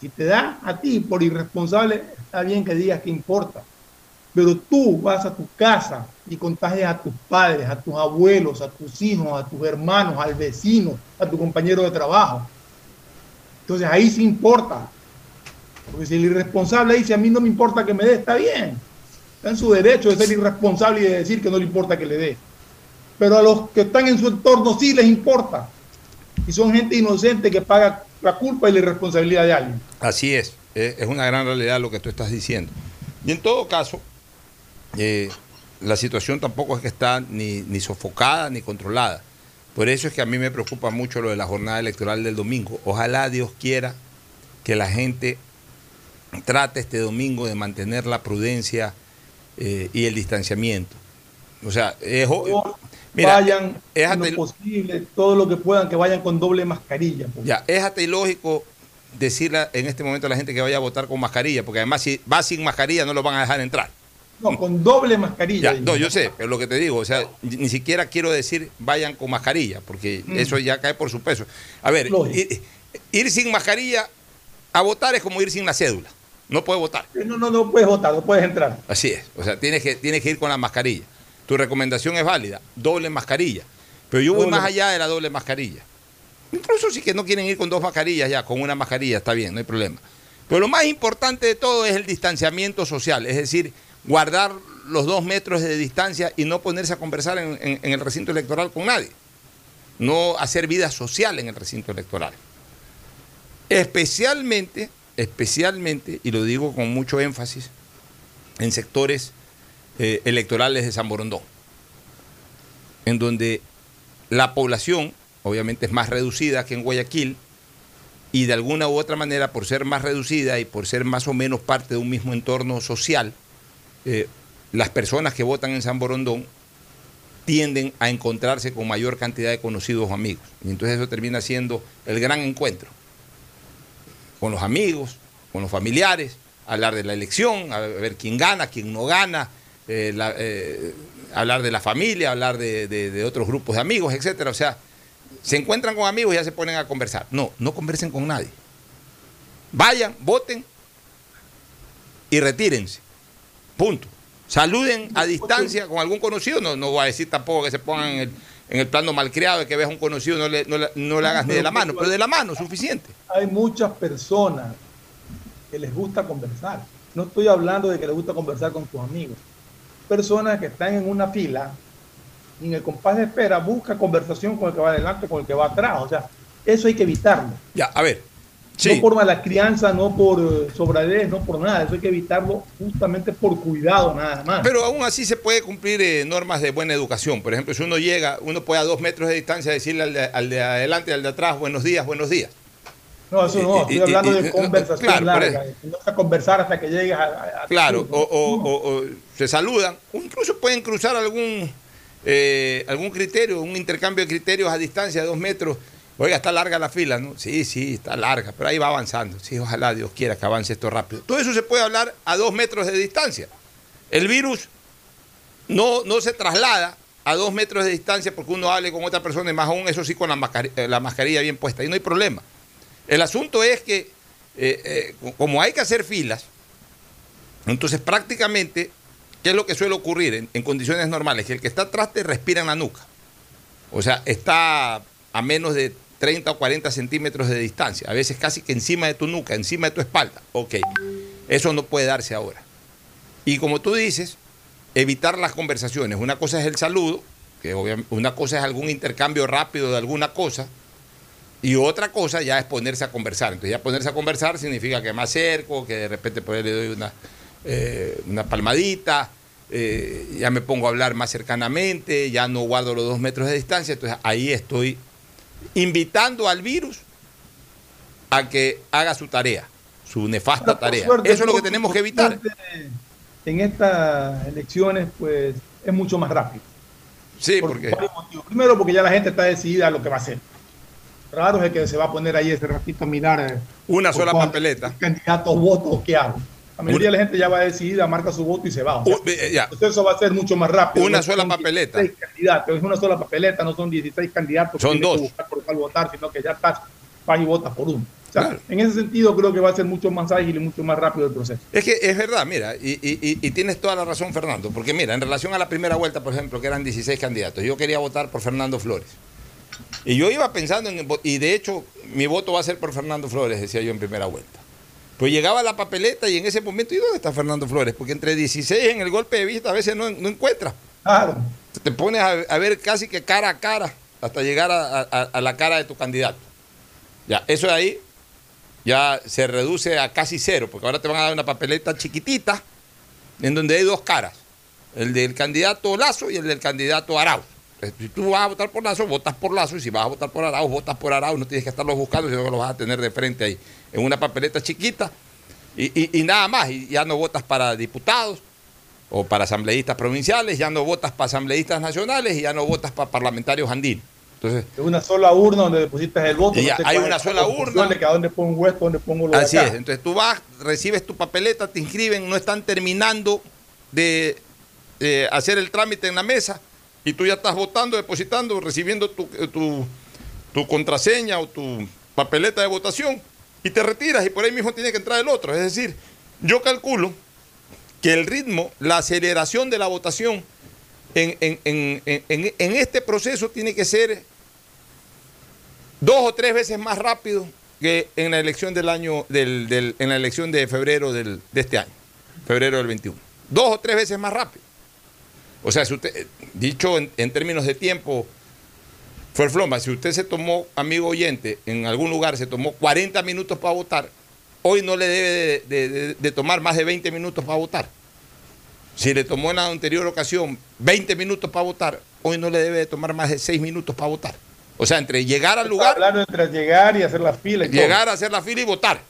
Si te da a ti por irresponsable, está bien que digas que importa. Pero tú vas a tu casa y contagias a tus padres, a tus abuelos, a tus hijos, a tus hermanos, al vecino, a tu compañero de trabajo. Entonces ahí sí importa. Porque si el irresponsable dice a mí no me importa que me dé, está bien. Está en su derecho de ser irresponsable y de decir que no le importa que le dé. Pero a los que están en su entorno sí les importa. Y son gente inocente que paga la culpa y la irresponsabilidad de alguien. Así es, eh, es una gran realidad lo que tú estás diciendo. Y en todo caso, eh, la situación tampoco es que está ni, ni sofocada ni controlada. Por eso es que a mí me preocupa mucho lo de la jornada electoral del domingo. Ojalá Dios quiera que la gente trate este domingo de mantener la prudencia eh, y el distanciamiento. O sea, es, mira, vayan es hasta, lo posible, todo lo que puedan, que vayan con doble mascarilla. pues. ya, es hasta ilógico decirle en este momento a la gente que vaya a votar con mascarilla, porque además si va sin mascarilla no lo van a dejar entrar. No, con doble mascarilla. Ya, no, yo sé, pero lo que te digo, o sea, ni siquiera quiero decir vayan con mascarilla, porque Mm. eso ya cae por su peso. A ver, ir, ir sin mascarilla a votar es como ir sin la cédula. No puede votar. No, no, no puedes votar, no puedes entrar. Así es. O sea, tienes que, tienes que ir con la mascarilla. Tu recomendación es válida. Doble mascarilla. Pero yo voy Doble. más allá de la doble mascarilla. Incluso si que no quieren ir con dos mascarillas ya, con una mascarilla está bien, no hay problema. Pero lo más importante de todo es el distanciamiento social, es decir, guardar los dos metros de distancia y no ponerse a conversar en, en- en el recinto electoral con nadie. No hacer vida social en el recinto electoral. Especialmente, especialmente, y lo digo con mucho énfasis, en sectores eh, electorales de San Borondón, en donde la población obviamente es más reducida que en Guayaquil y de alguna u otra manera por ser más reducida y por ser más o menos parte de un mismo entorno social, eh, las personas que votan en San Borondón tienden a encontrarse con mayor cantidad de conocidos o amigos. Y entonces eso termina siendo el gran encuentro con los amigos, con los familiares, hablar de la elección, a ver quién gana, quién no gana, eh, la- eh, hablar de la familia, hablar de, de- de otros grupos de amigos, etcétera. O sea, se encuentran con amigos y ya se ponen a conversar. No, no conversen con nadie. Vayan, voten y retírense. Punto. Saluden a distancia con algún conocido. No, no voy a decir tampoco que se pongan el, en el plano malcriado de que veas a un conocido, no le, no le- no le hagas ni de la mano, pero de la mano, suficiente. Hay muchas personas que les gusta conversar. No estoy hablando de que les gusta conversar con tus amigos. Personas que están en una fila y en el compás de espera busca conversación con el que va adelante, con el que va atrás. O sea, eso hay que evitarlo. Ya, a ver. No por mala crianza, no por eh, sobradez, no por nada. Eso hay que evitarlo justamente por cuidado nada más. Pero aún así se puede cumplir eh, normas de buena educación. Por ejemplo, si uno llega, uno puede a dos metros de distancia decirle al de, al de adelante y al de atrás, buenos días, buenos días. no, eso no. Estoy hablando de conversación claro, larga. No a conversar hasta que llegues a. a- a- Claro, o, o- o- o se saludan, o incluso pueden cruzar algún, eh, algún criterio, un intercambio de criterios a distancia de dos metros. Oiga, está larga la fila, ¿no? Sí, sí, está larga, pero ahí va avanzando. Sí, ojalá Dios quiera que avance esto rápido. Todo eso se puede hablar a dos metros de distancia. El virus no, no se traslada a dos metros de distancia porque uno hable con otra persona y más aún eso sí con la, eh, la mascarilla bien puesta. Y no hay problema. El asunto es que eh, eh, como hay que hacer filas, entonces prácticamente, ¿qué es lo que suele ocurrir en, en condiciones normales? Que el que está atrás te respira en la nuca. O sea, está a menos de 30 o 40 centímetros de distancia, a veces casi que encima de tu nuca, encima de tu espalda. Ok, eso no puede darse ahora. Y como tú dices, evitar las conversaciones. Una cosa es el saludo, que obviamente una cosa es algún intercambio rápido de alguna cosa, y otra cosa ya es ponerse a conversar. Entonces ya ponerse a conversar significa que me acerco, que de repente le doy una, eh, una palmadita, eh, ya me pongo a hablar más cercanamente, ya no guardo los dos metros de distancia. Entonces ahí estoy invitando al virus a que haga su tarea, su nefasta tarea. suerte, Eso es lo que tenemos que evitar. En estas elecciones, pues, es mucho más rápido. Sí, Por porque... Primero, porque ya la gente está decidida a lo que va a hacer. Raro es el que se va a poner ahí ese ratito a mirar. eh, Una sola papeleta. Candidatos, votos, ¿qué hago? La mayoría de la gente ya va decidida, marca su voto y se va. O sea, Uh, eh, entonces eso va a ser mucho más rápido. Una No sola papeleta. 16 candidatos, es una sola papeleta, no son 16 candidatos. Son que dos. que buscar por cuál votar, sino que ya estás, vas y votas por uno. O sea, en ese sentido creo que va a ser mucho más ágil y mucho más rápido el proceso. Es que es verdad, mira, y, y- y- y tienes toda la razón, Fernando, porque mira, en relación a la primera vuelta, por ejemplo, que eran 16 candidatos, yo quería votar por Fernando Flores. Y yo iba pensando en, y de hecho, mi voto va a ser por Fernando Flores, decía yo en primera vuelta. Pues llegaba la papeleta y en ese momento, ¿y dónde está Fernando Flores? Porque entre 16 en el golpe de vista a veces no, no encuentras. Claro. Te pones a, a ver casi que cara a cara hasta llegar a, a- a la cara de tu candidato. Ya, eso de ahí ya se reduce a casi cero, porque ahora te van a dar una papeleta chiquitita en donde hay dos caras, el del candidato Lazo y el del candidato Arauz. Eh, Si tú vas a votar por Lazo, votas por Lazo, y si vas a votar por Arauz, votas por Arauz, no tienes que estarlos buscando, sino que los vas a tener de frente ahí, en una papeleta chiquita, y, y- y nada más, y ya no votas para diputados o para asambleístas provinciales, ya no votas para asambleístas nacionales y ya no votas para parlamentarios andinos. Entonces, Es una sola urna donde depositas el voto. Ya, hay una sola la urna. que a dónde pongo esto, dónde pongo lo de Así acá. es. Entonces tú vas, recibes tu papeleta, te inscriben, no están terminando de eh, hacer el trámite en la mesa y tú ya estás votando, depositando, recibiendo tu, eh, tu, tu contraseña o tu papeleta de votación y te retiras y por ahí mismo tiene que entrar el otro. Es decir, yo calculo que el ritmo, la aceleración de la votación en, en- en- en- este proceso tiene que ser dos o tres veces más rápido que en la elección del año, del, del- en la elección de febrero del- de este año, febrero del 21. Dos o tres veces más rápido. O sea, si usted, eh, dicho en, en términos de tiempo, fue el floma, si usted se tomó, amigo oyente, en algún lugar se tomó 40 minutos para votar, hoy no le debe de, de- de- de tomar más de 20 minutos para votar. Si le tomó en la anterior ocasión 20 minutos para votar, hoy no le debe de tomar más de 6 minutos para votar. O sea, entre llegar al lugar, Hablando entre llegar y hacer la fila. y todo. llegar a hacer la fila y votar.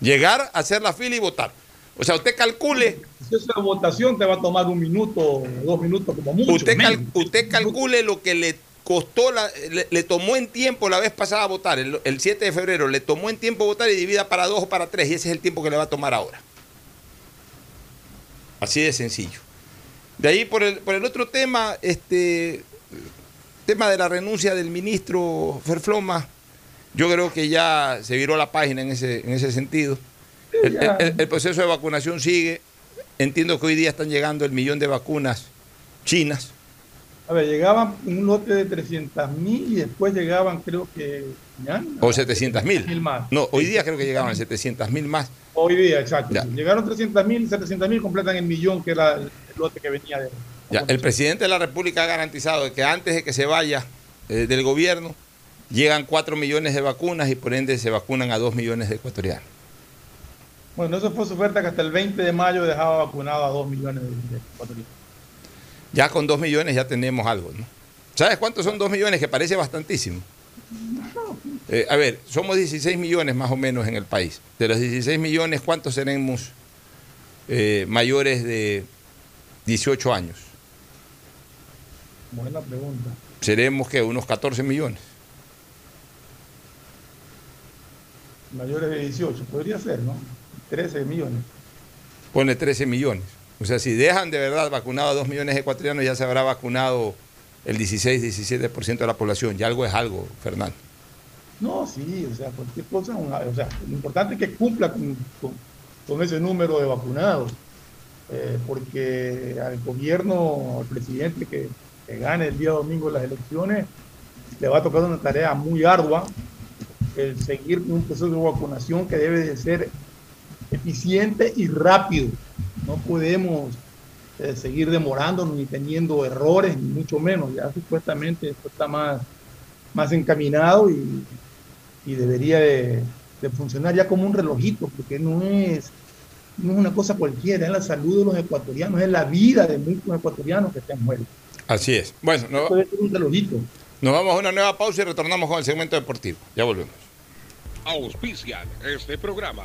Llegar a hacer la fila y votar. O sea, usted calcule, Si esa votación te va a tomar un minuto, dos minutos como mucho. usted, cal- menos. usted calcule lo que le costó, la- le, le tomó en tiempo la vez pasada votar, el, el 7 de febrero, le tomó en tiempo votar y divida para dos o para tres, y ese es el tiempo que le va a tomar ahora. Así de sencillo. De ahí por el, por el otro tema, este tema de la renuncia del ministro Ferfloma, yo creo que ya se viró la página en ese, en ese sentido. El, el- el- el proceso de vacunación sigue. Entiendo que hoy día están llegando el millón de vacunas chinas. A ver, llegaban un lote de 300 mil y después llegaban, creo que. mañana, O 700 mil. mil más. No, hoy día creo que llegaban 700 mil más. Hoy día, exacto. Ya. Llegaron 300 mil y 700 mil completan el millón que era el, el lote que venía de. Ya, el presidente de la República ha garantizado que antes de que se vaya eh, del gobierno, llegan 4 millones de vacunas y por ende se vacunan a 2 millones de ecuatorianos. Bueno, eso fue su oferta que hasta el 20 de mayo dejaba vacunado a 2 millones de, ecuatorianos. Ya con 2 millones ya tenemos algo, ¿no? ¿Sabes cuántos son 2 millones? Que parece bastantísimo. Eh, a ver, somos 16 millones más o menos en el país. De los 16 millones, ¿cuántos seremos eh, mayores de 18 años? Buena pregunta. Seremos que unos 14 millones. Mayores de 18, podría ser, ¿no? 13 millones. Pone 13 millones. O sea, si dejan de verdad vacunado a 2 millones de ecuatorianos, ya se habrá vacunado el 16-17% de la población. Ya algo es algo, Fernando. No, sí, o sea, cualquier cosa, o sea, lo importante es que cumpla con, con- con ese número de vacunados, eh, porque al gobierno, al presidente que, que gane el día domingo las elecciones, le va a tocar una tarea muy ardua, el seguir un proceso de vacunación que debe de ser eficiente y rápido. No podemos eh, seguir demorándonos ni teniendo errores, ni mucho menos. Ya supuestamente esto está más, más encaminado y, y debería de, de funcionar ya como un relojito, porque no es, no es una cosa cualquiera, es la salud de los ecuatorianos, es la vida de muchos ecuatorianos que están muertos. Así es. Bueno, no- Puede ser un relojito. nos vamos a una nueva pausa y retornamos con el segmento deportivo. Ya volvemos. Auspician este programa.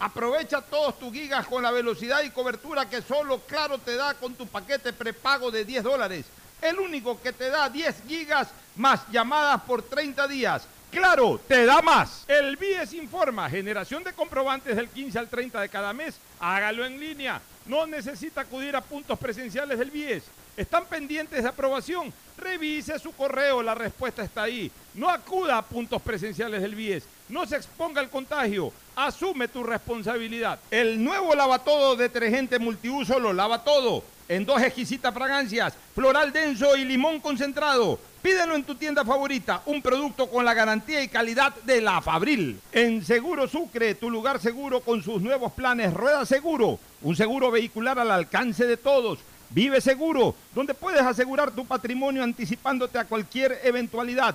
Aprovecha todos tus gigas con la velocidad y cobertura que solo Claro te da con tu paquete prepago de 10 dólares. El único que te da 10 gigas más llamadas por 30 días. Claro, te da más. El BIES informa, generación de comprobantes del 15 al 30 de cada mes. Hágalo en línea. No necesita acudir a puntos presenciales del BIES. ¿Están pendientes de aprobación? Revise su correo, la respuesta está ahí. No acuda a puntos presenciales del BIES. No se exponga al contagio. Asume tu responsabilidad. El nuevo lavatodo detergente multiuso lo lava todo. En dos exquisitas fragancias, floral denso y limón concentrado. Pídelo en tu tienda favorita, un producto con la garantía y calidad de la Fabril. En Seguro Sucre, tu lugar seguro con sus nuevos planes Rueda Seguro, un seguro vehicular al alcance de todos. Vive Seguro, donde puedes asegurar tu patrimonio anticipándote a cualquier eventualidad.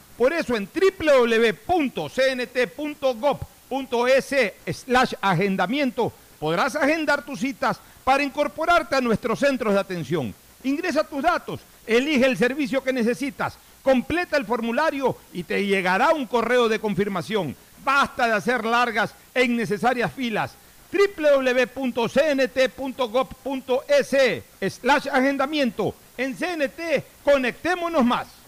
Por eso en www.cnt.gov.es slash agendamiento podrás agendar tus citas para incorporarte a nuestros centros de atención. Ingresa tus datos, elige el servicio que necesitas, completa el formulario y te llegará un correo de confirmación. Basta de hacer largas e innecesarias filas www.cnt.gov.es slash agendamiento. En CNT, conectémonos más.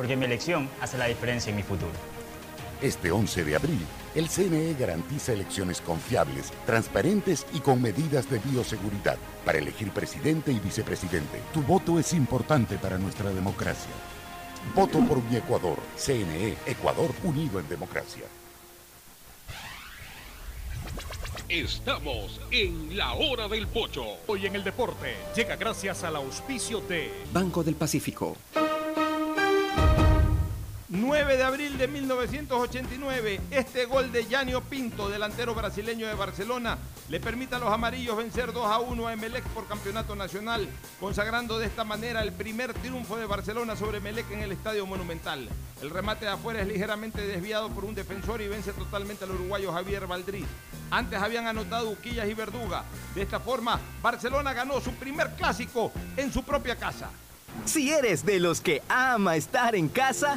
porque mi elección hace la diferencia en mi futuro. Este 11 de abril, el CNE garantiza elecciones confiables, transparentes y con medidas de bioseguridad para elegir presidente y vicepresidente. Tu voto es importante para nuestra democracia. Voto por mi Ecuador. CNE, Ecuador unido en democracia. Estamos en la hora del pocho. Hoy en el deporte llega gracias al auspicio de Banco del Pacífico. 9 de abril de 1989, este gol de Yanio Pinto, delantero brasileño de Barcelona, le permite a los amarillos vencer 2 a 1 a Emelec por campeonato nacional, consagrando de esta manera el primer triunfo de Barcelona sobre Emelec en el Estadio Monumental. El remate de afuera es ligeramente desviado por un defensor y vence totalmente al uruguayo Javier Valdriz. Antes habían anotado Uquillas y Verduga. De esta forma, Barcelona ganó su primer clásico en su propia casa. Si eres de los que ama estar en casa,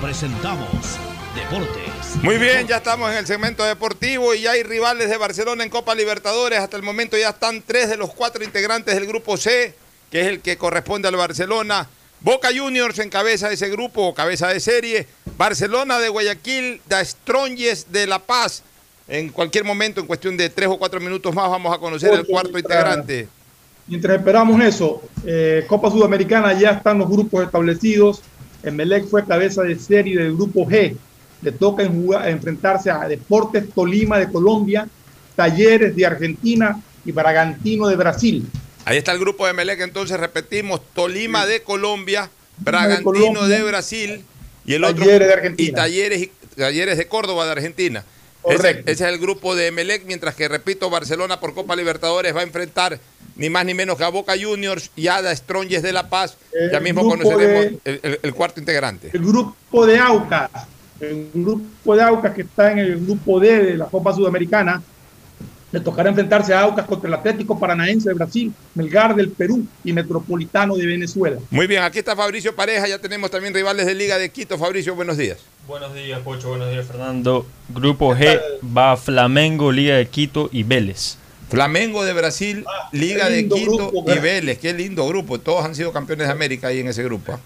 presentamos Deportes. Muy bien, ya estamos en el segmento deportivo y ya hay rivales de Barcelona en Copa Libertadores. Hasta el momento ya están tres de los cuatro integrantes del grupo C, que es el que corresponde al Barcelona. Boca Juniors en cabeza de ese grupo, cabeza de serie. Barcelona de Guayaquil, The Strongest de La Paz. En cualquier momento, en cuestión de tres o cuatro minutos más, vamos a conocer el cuarto integrante. Mientras esperamos eso, eh, Copa Sudamericana ya están los grupos establecidos. Emelec fue cabeza de serie del grupo G. Le toca en jugar- enfrentarse a Deportes Tolima de Colombia, Talleres de Argentina y Bragantino de Brasil. Ahí está el grupo de Melec, entonces repetimos, Tolima de Colombia, Bragantino Colombia, de Brasil y el otro Talleres de Argentina. y Talleres, y- Talleres de Córdoba de Argentina. Correcto. Ese, ese es el grupo de Melec, mientras que, repito, Barcelona por Copa Libertadores va a enfrentar ni más ni menos que a Boca Juniors y a la Strongest de La Paz. El ya mismo conoceremos el, el- el cuarto integrante. El grupo de Aucas, el grupo de Aucas que está en el grupo D de la Copa Sudamericana, le tocará enfrentarse a Aucas contra el Atlético Paranaense de Brasil, Melgar del Perú y Metropolitano de Venezuela. Muy bien, aquí está Fabricio Pareja, ya tenemos también rivales de Liga de Quito. Fabricio, buenos días. Buenos días, Pocho. Buenos días, Fernando. Grupo G va Flamengo, Liga de Quito y Vélez. Flamengo de Brasil, Liga qué de Quito grupo, y ¿verdad? Vélez. Qué lindo grupo. Todos han sido campeones de América ahí en ese grupo. ¿ah?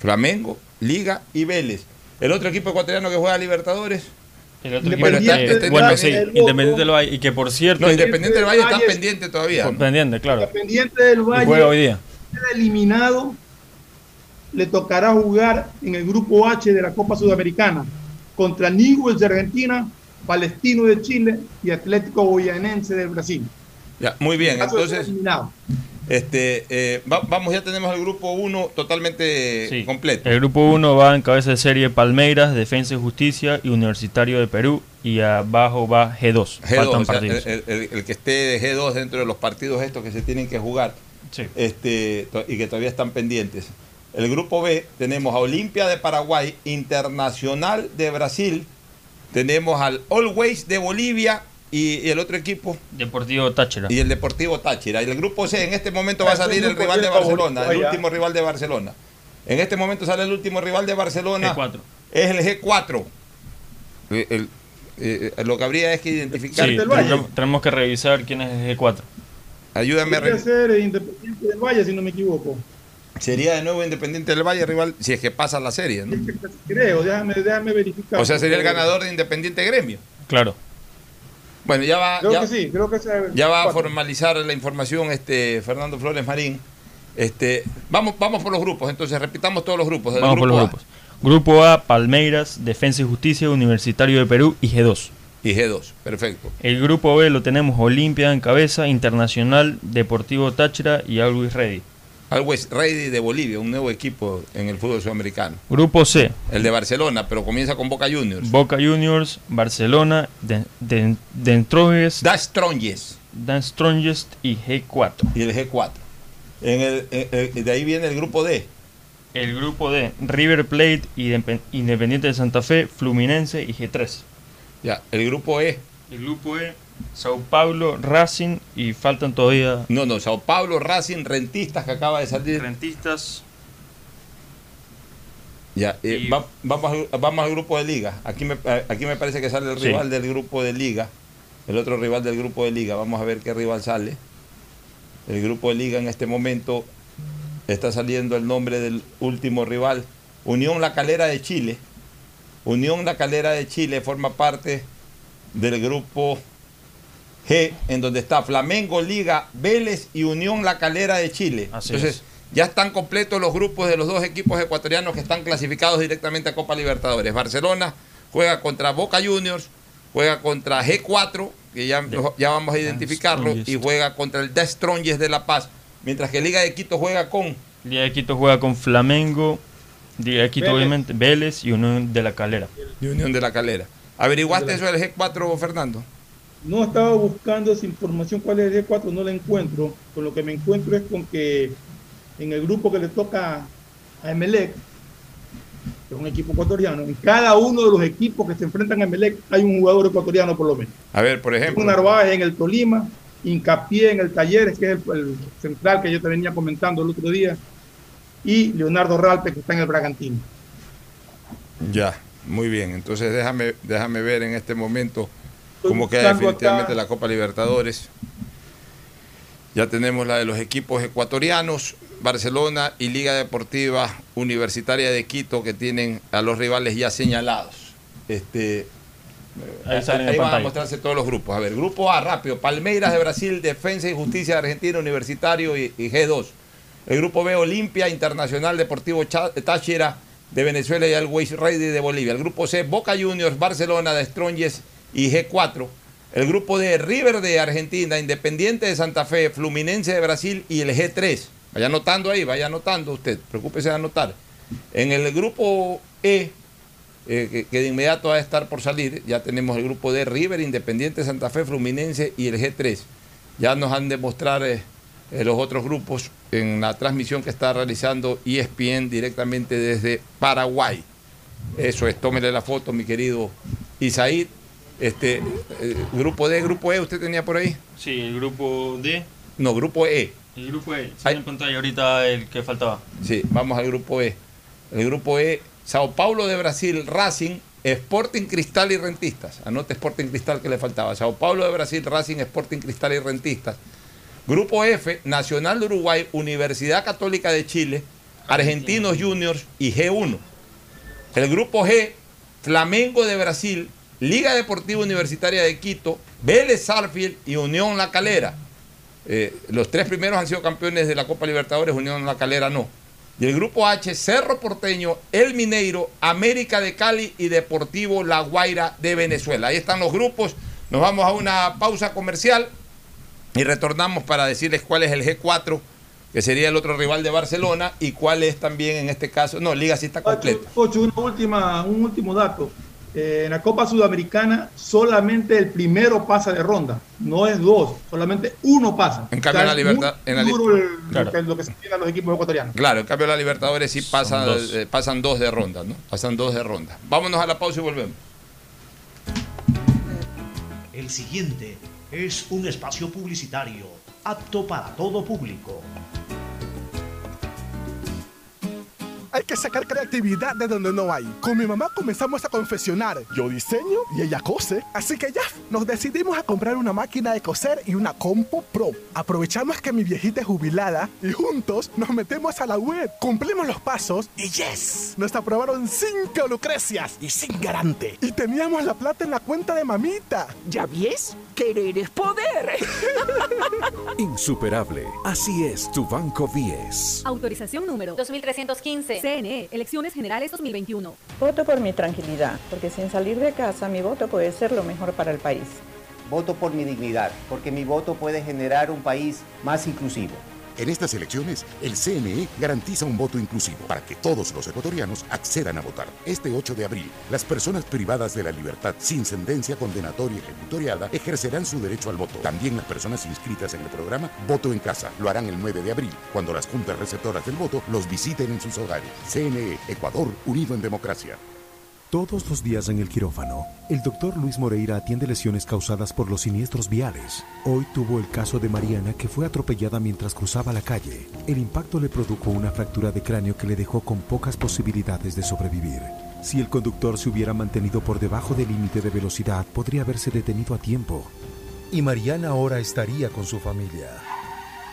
Flamengo, Liga y Vélez. El otro equipo ecuatoriano que juega Libertadores. El otro Bueno, equipo, está- está- bueno, sí, Independiente del Valle. Y que por cierto. No, Independiente del Valle está Valle- pendiente todavía. ¿no? Pendiente, claro. Independiente del Valle juega hoy día. eliminado, le tocará jugar en el grupo H de la Copa Sudamericana contra Newell's de Argentina, Palestino de Chile y Atlético Goyanense de Brasil. Ya, muy bien, entonces, eliminado. este, eh, va- vamos, ya tenemos el grupo 1 totalmente completo. El grupo 1 va en cabeza de serie Palmeiras, Defensa y Justicia y Universitario de Perú. Y abajo va G2. G2, Faltan o sea, partidos. el, el- el que esté de G2 dentro de los partidos estos que se tienen que jugar este, to- y que todavía están pendientes. El grupo B tenemos a Olimpia de Paraguay, Internacional de Brasil, tenemos al Always de Bolivia y, y el otro equipo Deportivo Táchira. y el Deportivo Táchira. Y el grupo C en este momento va a es un salir el rival de Barcelona, el último rival de Barcelona. En este momento sale el último rival de Barcelona. G4. Es el G4. El- el- eh, lo que habría es que identificar. Sí, tenemos, que revisar quién es el G4. Ayúdame a Podría re- ser Independiente del Valle, si no me equivoco. Sería de nuevo Independiente del Valle rival si es que pasa la serie, ¿no? Creo, déjame, déjame verificar. O sea, sería el ganador de Independiente Gremio. Claro. Bueno, ya va, Creo ya, que sí, creo que sea ya va a formalizar la información este Fernando Flores Marín. Este, vamos, vamos por los grupos, entonces repitamos todos los grupos. Vamos por los A grupos. Grupo A, Palmeiras, Defensa y Justicia, Universitario de Perú y G2. Y G2, perfecto. El grupo B lo tenemos Olimpia en cabeza, Internacional, Deportivo Táchira y Always Ready. Always Ready de Bolivia, un nuevo equipo en el fútbol sudamericano. Grupo C, El de Barcelona, pero comienza con Boca Juniors. Boca Juniors, Barcelona, Den- Den- Den Strongest, The Strongest. Dan Strongest y G4. Y el G4. En el, en- en- de ahí viene el grupo D. El grupo D, River Plate, Indep- Independiente de Santa Fe, Fluminense y G3. Ya, el grupo E. El grupo E, Sao Paulo, Racing y faltan todavía No, no, Sao Paulo, Racing, Rentistas que acaba de salir. Rentistas. Ya, eh, va- vamos, al, vamos al grupo de liga. Aquí me, eh, aquí me parece que sale el Sí. rival del grupo de liga. El otro rival del grupo de liga. Vamos a ver qué rival sale. El grupo de liga en este momento está saliendo el nombre del último rival. Unión La Calera de Chile. Unión La Calera de Chile forma parte del grupo G, en donde está Flamengo, Liga, Vélez y Unión La Calera de Chile. Así Entonces, es. ya están completos los grupos de los dos equipos ecuatorianos que están clasificados directamente a Copa Libertadores. Barcelona juega contra Boca Juniors, juega contra G4, que ya, ya vamos a identificarlo, y juega contra el The Strongest de La Paz, mientras que Liga de Quito juega con Liga de Quito juega con Flamengo, Liga de Quito Vélez. obviamente, Vélez y Unión de la Calera. y Unión de la Calera. ¿Averiguaste eso del G4, Fernando? No estaba buscando esa información, cuál es el G4, no la encuentro. Con lo que me encuentro es con que en el grupo que le toca a Emelec, que es un equipo ecuatoriano, en cada uno de los equipos que se enfrentan a Emelec hay un jugador ecuatoriano por lo menos. A ver, por ejemplo. Un Narváez en el Tolima, Hincapié en el Talleres, que es el, el central que yo te venía comentando el otro día, y Leonardo Ralpe, que está en el Bragantino. Ya, muy bien. Entonces déjame, déjame ver en este momento cómo queda definitivamente acá. la Copa Libertadores. Ya tenemos la de los equipos ecuatorianos, Barcelona y Liga Deportiva Universitaria de Quito, que tienen a los rivales ya señalados. Este, Ahí salen en Ahí van a mostrarse todos los grupos. A ver, grupo A, rápido. Palmeiras de Brasil, Defensa y Justicia de Argentina, Universitario y, y G2. El grupo B, Olimpia, Internacional Deportivo Táchira de Venezuela y Always Ready de Bolivia. El grupo C, Boca Juniors, Barcelona de Strongest y G4. El grupo D, River de Argentina, Independiente de Santa Fe, Fluminense de Brasil y el G3. Vaya anotando ahí, vaya anotando usted. Preocúpese de anotar. En el grupo E, eh, que, de inmediato va a estar por salir. Ya tenemos el grupo de River, Independiente, Santa Fe, Fluminense y el G3. Ya nos han de eh, eh, los otros grupos en la transmisión que está realizando ESPN directamente desde Paraguay. Eso es, tómele la foto, mi querido Isaid. Este, eh, grupo D, grupo E, ¿usted tenía por ahí? Sí, el grupo D. No, grupo E. El grupo E. Sale en pantalla ahorita el que faltaba. Sí, vamos al grupo E. El grupo E, Sao Paulo de Brasil, Racing, Sporting Cristal y Rentistas. Anote Sporting Cristal que le faltaba. Sao Paulo de Brasil, Racing, Sporting Cristal y Rentistas. Grupo F, Nacional de Uruguay, Universidad Católica de Chile, Argentinos Juniors y G1. El grupo G, Flamengo de Brasil, Liga Deportiva Universitaria de Quito, Vélez Sarfield y Unión La Calera. Eh, los tres primeros han sido campeones de la Copa Libertadores, Unión La Calera no. Y el grupo H, Cerro Porteño, El Mineiro, América de Cali y Deportivo La Guaira de Venezuela. Ahí están los grupos. Nos vamos a una pausa comercial y retornamos para decirles cuál es el G4, que sería el otro rival de Barcelona, y cuál es también en este caso. No, Liga sí está completa. Ocho, una última, un último dato. Eh, en la Copa Sudamericana solamente el primero pasa de ronda, no es dos, solamente uno pasa. En cambio, en la Libertad- en la li- duro el- Claro. lo, que, lo que se tiene a los equipos ecuatorianos. Claro, en cambio la Libertadores sí pasa, dos. eh, pasan dos de ronda, ¿no? Pasan dos de ronda. Vámonos a la pausa y volvemos. El siguiente es un espacio publicitario apto para todo público. Hay que sacar creatividad de donde no hay. Con mi mamá comenzamos a confeccionar. Yo diseño y ella cose. Así que ya, nos decidimos a comprar una máquina de coser y una Compo Pro. Aprovechamos que mi viejita es jubilada y juntos nos metemos a la web. Cumplimos los pasos y yes, nos aprobaron cinco lucrecias y sin garante. Y teníamos la plata en la cuenta de mamita. ¿Ya ves? Querer es poder. Insuperable. Así es tu Banco 10. Autorización número 2315. CNE, Elecciones Generales 2021. Voto por mi tranquilidad, porque sin salir de casa mi voto puede ser lo mejor para el país. Voto por mi dignidad, porque mi voto puede generar un país más inclusivo. En estas elecciones, el CNE garantiza un voto inclusivo para que todos los ecuatorianos accedan a votar. Este 8 de abril, las personas privadas de la libertad sin sentencia condenatoria ejecutoriada ejercerán su derecho al voto. También las personas inscritas en el programa Voto en Casa lo harán el 9 de abril, cuando las juntas receptoras del voto los visiten en sus hogares. CNE, Ecuador, unido en democracia. Todos los días en el quirófano, el doctor Luis Moreira atiende lesiones causadas por los siniestros viales. Hoy tuvo el caso de Mariana que fue atropellada mientras cruzaba la calle. El impacto le produjo una fractura de cráneo que le dejó con pocas posibilidades de sobrevivir. Si el conductor se hubiera mantenido por debajo del límite de velocidad, podría haberse detenido a tiempo. Y Mariana ahora estaría con su familia.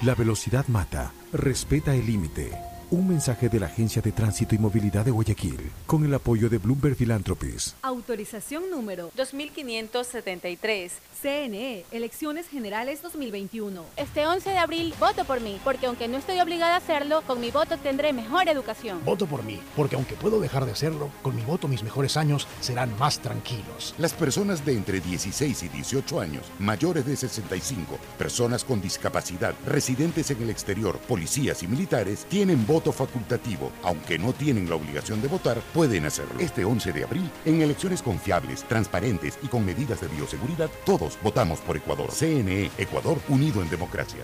La velocidad mata. Respeta el límite. Un mensaje de la Agencia de Tránsito y Movilidad de Guayaquil, con el apoyo de Bloomberg Philanthropies. Autorización número 2573. CNE, Elecciones Generales 2021. Este 11 de abril voto por mí, porque aunque no estoy obligada a hacerlo, con mi voto tendré mejor educación. Voto por mí, porque aunque puedo dejar de hacerlo, con mi voto mis mejores años serán más tranquilos. Las personas de entre 16 y 18 años, mayores de 65, personas con discapacidad, residentes en el exterior, policías y militares, tienen voto facultativo. Aunque no tienen la obligación de votar, pueden hacerlo. Este 11 de abril, en elecciones confiables, transparentes y con medidas de bioseguridad, todos votamos por Ecuador. CNE, Ecuador unido en democracia.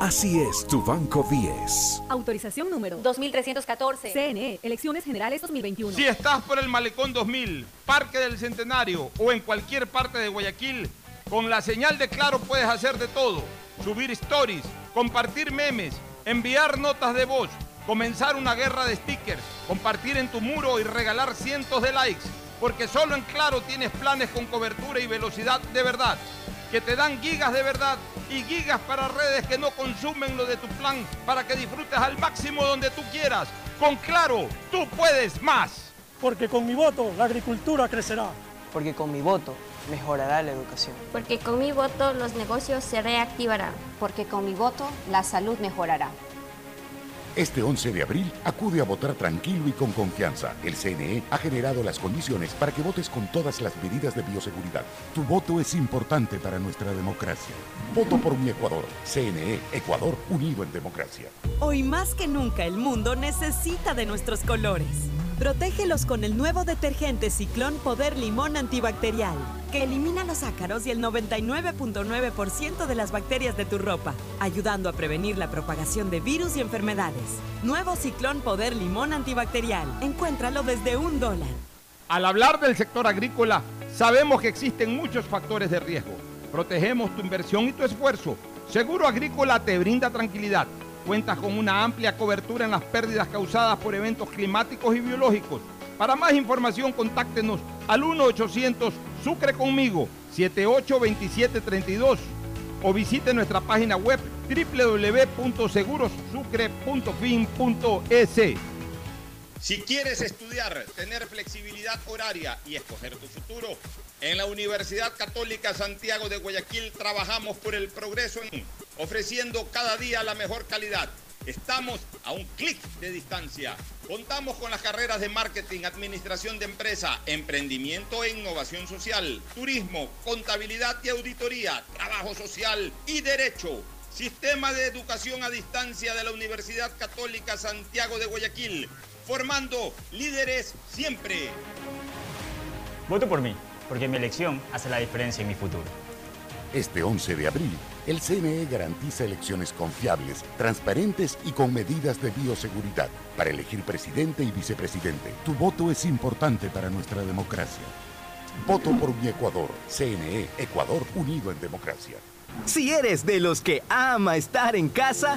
Así es tu Banco 10. Autorización número 2314. CNE, Elecciones Generales 2021. Si estás por el Malecón 2000, Parque del Centenario o en cualquier parte de Guayaquil, Con la señal de Claro puedes hacer de todo. Subir stories, compartir memes, enviar notas de voz, comenzar una guerra de stickers, compartir en tu muro y regalar cientos de likes. Porque solo en Claro tienes planes con cobertura y velocidad de verdad. Que te dan gigas de verdad y gigas para redes que no consumen lo de tu plan para que disfrutes al máximo donde tú quieras. Con Claro, tú puedes más. Porque con mi voto la agricultura crecerá. Porque con mi voto mejorará la educación. Porque con mi voto los negocios se reactivarán. Porque con mi voto la salud mejorará. Este 11 de abril acude a votar tranquilo y con confianza. El CNE ha generado las condiciones para que votes con todas las medidas de bioseguridad. Tu voto es importante para nuestra democracia. Voto por mi Ecuador. CNE, Ecuador unido en democracia. Hoy más que nunca el mundo necesita de nuestros colores. Protégelos con el nuevo detergente Ciclón Poder Limón Antibacterial, que elimina los ácaros y el 99.9% de las bacterias de tu ropa, ayudando a prevenir la propagación de virus y enfermedades. Nuevo Ciclón Poder Limón Antibacterial. Encuéntralo desde un dólar. Al hablar del sector agrícola, sabemos que existen muchos factores de riesgo. Protegemos tu inversión y tu esfuerzo. Seguro Agrícola te brinda tranquilidad Cuentas con una amplia cobertura en las pérdidas causadas por eventos climáticos y biológicos. Para más información, contáctenos al 1-800 Sucre conmigo 782732 o visite nuestra página web www.segurosucre.fin.es. Si quieres estudiar, tener flexibilidad horaria y escoger tu futuro, en la Universidad Católica Santiago de Guayaquil trabajamos por el progreso, en, ofreciendo cada día la mejor calidad. Estamos a un clic de distancia. Contamos con las carreras de marketing, administración de empresa, emprendimiento e innovación social, turismo, contabilidad y auditoría, trabajo social y derecho. Sistema de educación a distancia de la Universidad Católica Santiago de Guayaquil formando líderes siempre. Voto por mí, porque mi elección hace la diferencia en mi futuro. Este 11 de abril, el CNE garantiza elecciones confiables, transparentes y con medidas de bioseguridad para elegir presidente y vicepresidente. Tu voto es importante para nuestra democracia. Voto por mi Ecuador. CNE, Ecuador unido en democracia. Si eres de los que ama estar en casa,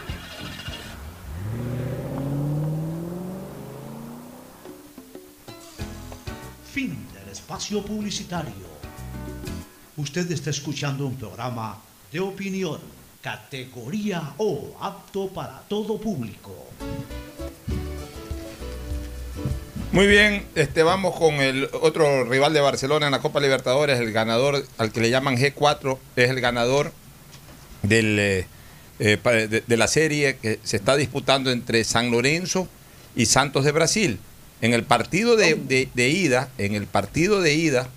Espacio publicitario. Usted está escuchando un programa de opinión, categoría O, apto para todo público. Muy bien, este, vamos con el otro rival de Barcelona en la Copa Libertadores, el ganador al que le llaman G4, es el ganador del, eh, eh, de, de la serie que se está disputando entre San Lorenzo y Santos de Brasil. En el partido de, de- de ida, en el partido de ida,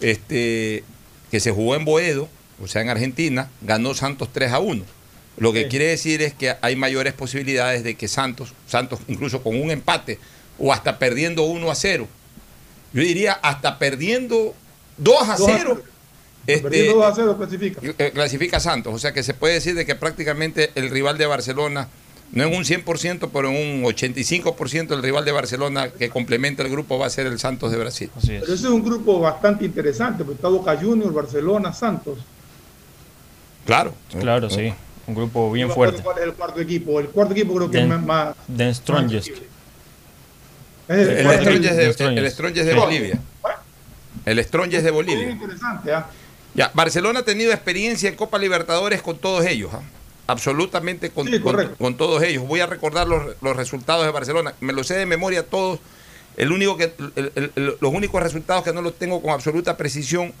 este, que se jugó en Boedo, o sea, en Argentina, ganó Santos 3 a 1. Lo que Sí. quiere decir es que hay mayores posibilidades de que Santos, Santos incluso con un empate o hasta perdiendo 1 a 0, yo diría hasta perdiendo 2 a 2 a 0, este, Perdiendo 2 a 0 clasifica. eh, clasifica Santos. O sea que se puede decir de que prácticamente el rival de Barcelona no en un 100%, pero en un 85% el rival de Barcelona que complementa el grupo va a ser el Santos de Brasil. Pero ese es un grupo bastante interesante, porque está Boca Juniors, Barcelona, Santos. Claro. Claro, sí. Un grupo bien fuerte. ¿Cuál es el cuarto equipo? El cuarto equipo creo que Den- es más... The Strongest. Es El, el Strongest de, Strongest. el Strongest de Sí. Bolivia. El Strongest de Muy Bolivia. interesante, ¿ah? Ya, Barcelona ha tenido experiencia en Copa Libertadores con todos ellos, ¿ah? Absolutamente con, Sí, con- todos ellos. Voy a recordar los, los resultados de Barcelona, me los sé de memoria todos. El único que, el- el- los únicos resultados que no los tengo con absoluta precisión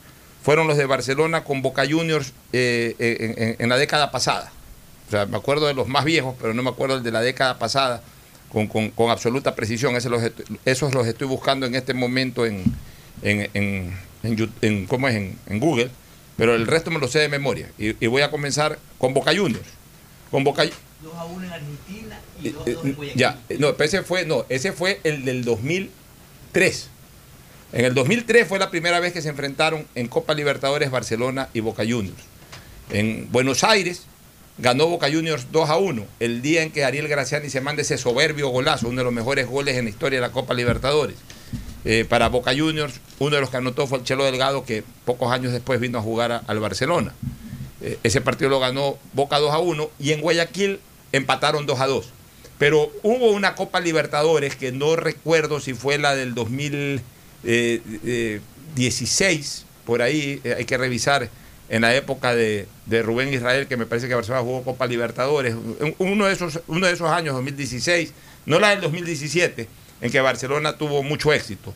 fueron los de Barcelona con Boca Juniors eh, en, en- en la década pasada. O sea, me acuerdo de los más viejos, pero no me acuerdo el de la década pasada con, con- con absoluta precisión. Esos los, estoy- esos los estoy buscando en este momento en, en, en, ¿cómo es? En, en Google, pero el resto me lo sé de memoria. Y, y voy a comenzar con Boca Juniors. Con Boca 2 a 1 en Argentina y eh, 2 a 2 en eh, Guayaquil. ya, eh, no, ese fue, no, ese fue el del 2003. En el 2003 fue la primera vez que se enfrentaron en Copa Libertadores Barcelona y Boca Juniors. En Buenos Aires ganó Boca Juniors 2 a 1, el día en que Ariel Graciani se manda ese soberbio golazo, uno de los mejores goles en la historia de la Copa Libertadores. Eh, para Boca Juniors, uno de los que anotó fue el Chelo Delgado, que pocos años después vino a jugar a- al Barcelona. Eh, ese partido lo ganó Boca 2 a 1 y en Guayaquil empataron 2 a 2. Pero hubo una Copa Libertadores que no recuerdo si fue la del 2016, por ahí eh, hay que revisar en la época de, Rubén Israel, que me parece que Barcelona jugó Copa Libertadores, Un- uno de esos, uno de esos años, 2016, no la del 2017, en que Barcelona tuvo mucho éxito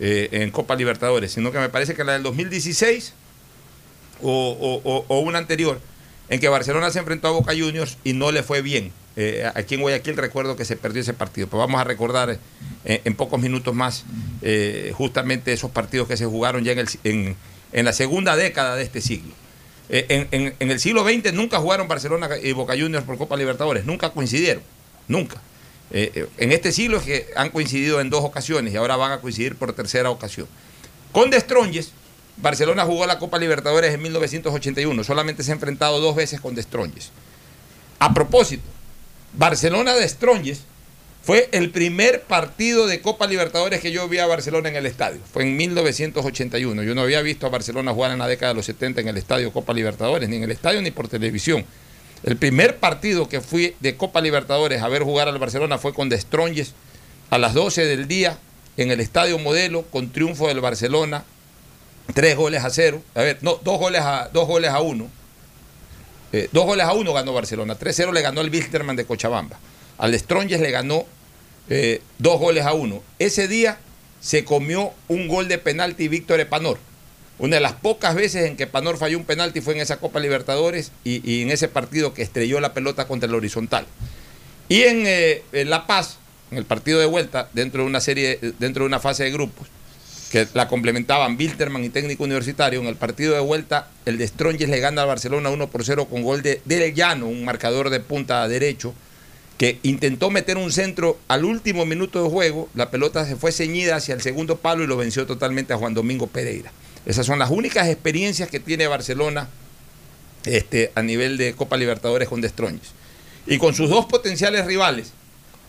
eh, en Copa Libertadores, sino que me parece que la del 2016 o, o- una anterior, en que Barcelona se enfrentó a Boca Juniors y no le fue bien. Eh, aquí en Guayaquil recuerdo que se perdió ese partido, pero vamos a recordar eh, en pocos minutos más eh, justamente esos partidos que se jugaron ya en, el, en, en la segunda década de este siglo. En, el siglo XX nunca jugaron Barcelona y Boca Juniors por Copa Libertadores, nunca coincidieron, nunca. En este siglo es que han coincidido en dos ocasiones y ahora van a coincidir por tercera ocasión. Con De Stronges, Barcelona jugó la Copa Libertadores en 1981, solamente se ha enfrentado dos veces con De Stronges. A propósito, Barcelona de Stronges fue el primer partido de Copa Libertadores que yo vi a Barcelona en el estadio. Fue en 1981. Yo no había visto a Barcelona jugar en la década de los 70 en el estadio Copa Libertadores, ni en el estadio ni por televisión. El primer partido que fui de Copa Libertadores a ver jugar al Barcelona fue con De Stronges a las 12 del día en el Estadio Modelo con triunfo del Barcelona, tres goles a cero. A ver, no, dos goles a, dos goles a uno. Eh, dos goles a uno ganó Barcelona. 3-0 le ganó el Wilstermann de Cochabamba. Al Stronges le ganó eh, dos goles a uno. Ese día se comió un gol de penalti Víctor Epanor. Una de las pocas veces en que Epanor falló un penalti fue en esa Copa Libertadores y, y en ese partido que estrelló la pelota contra el horizontal. Y en, eh, en La Paz, en el partido de vuelta, dentro de una serie, dentro de una fase de grupos, que la complementaban Wilterman y técnico universitario, en el partido de vuelta, el de Stronges le gana al Barcelona 1 por 0 con gol de Del Llano, un marcador de punta derecho, que intentó meter un centro al último minuto de juego, la pelota se fue ceñida hacia el segundo palo y lo venció totalmente a Juan Domingo Pereira. Esas son las únicas experiencias que tiene Barcelona este, a nivel de Copa Libertadores con Destronges. Y con sus dos potenciales rivales,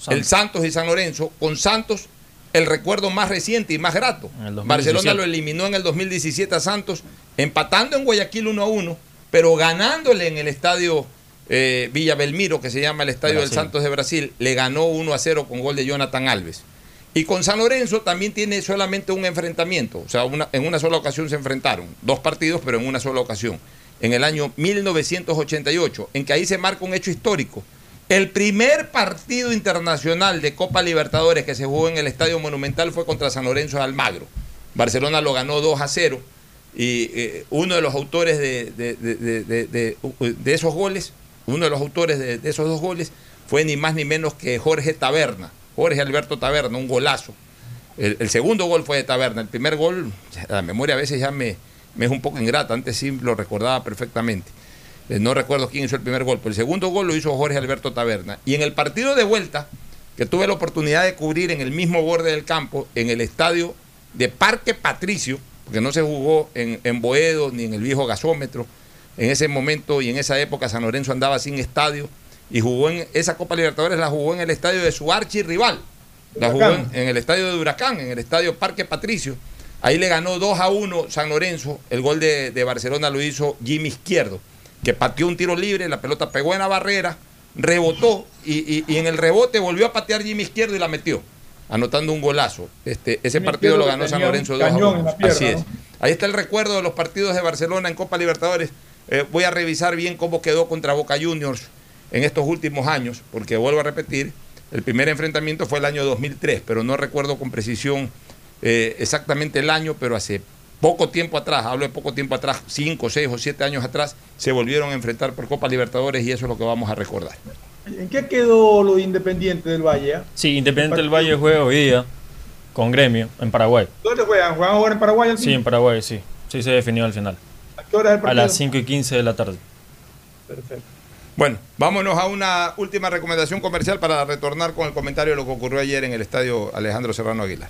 el Santos y San Lorenzo, con Santos el recuerdo más reciente y más grato. En el 2017. Barcelona lo eliminó en el 2017 a Santos, empatando en Guayaquil 1 a 1, pero ganándole en el estadio eh, Villa Belmiro, que se llama el estadio del. Santos de Brasil, le ganó 1 a 0 con gol de Jonathan Alves. Y con San Lorenzo también tiene solamente un enfrentamiento, o sea, una- en una sola ocasión se enfrentaron, dos partidos, pero en una sola ocasión, en el año 1988, en que ahí se marca un hecho histórico. El primer partido internacional de Copa Libertadores que se jugó en el Estadio Monumental fue contra San Lorenzo de Almagro. Barcelona lo ganó 2 a 0 y eh, uno de los autores de, esos goles, uno de los autores de, esos dos goles fue ni más ni menos que Jorge Taberna, Jorge Alberto Taberna, un golazo. El, el segundo gol fue de Taberna, el primer gol, la memoria a veces ya me, me es un poco ingrata, antes sí lo recordaba perfectamente. Eh, No recuerdo quién hizo el primer gol, pero el segundo gol lo hizo Jorge Alberto Taberna. Y en el partido de vuelta, que tuve la oportunidad de cubrir en el mismo borde del campo, en el estadio de Parque Patricio, porque no se jugó en, en Boedo ni en el viejo gasómetro, en ese momento y en esa época San Lorenzo andaba sin estadio y jugó en esa Copa Libertadores, la jugó en el estadio de su archirrival. La jugó en, en el estadio de Huracán, en el estadio Parque Patricio. Ahí le ganó 2 a 1 San Lorenzo. El gol de, de Barcelona lo hizo Jimmy Izquierdo, que pateó un tiro libre, la pelota pegó en la barrera, rebotó y, y- y en el rebote volvió a patear Jimmy Izquierdo y la metió, anotando un golazo. Este, ese Jimmy partido lo ganó San Lorenzo 2 a cañón 1. en la pierna, Así es. ¿no? Ahí está el recuerdo de los partidos de Barcelona en Copa Libertadores. Eh, voy a revisar bien cómo quedó contra Boca Juniors en estos últimos años, porque vuelvo a repetir, el primer enfrentamiento fue el año 2003, pero no recuerdo con precisión eh, exactamente el año, pero hace poco tiempo atrás, hablo de poco tiempo atrás, 5, 6 o 7 años atrás, se volvieron a enfrentar por Copa Libertadores y eso es lo que vamos a recordar. ¿En qué quedó lo de Independiente del Valle? ah? Sí, Independiente del Valle juega hoy día con Gremio en Paraguay. ¿Dónde juegan? ¿Juegan ahora en Paraguay? al Sí, en Paraguay, sí. Sí se definió al final. ¿A qué hora es el A partido? las 5 y 15 de la tarde. Perfecto. Bueno, vámonos a una última recomendación comercial para retornar con el comentario de lo que ocurrió ayer en el estadio Alejandro Serrano Aguilar.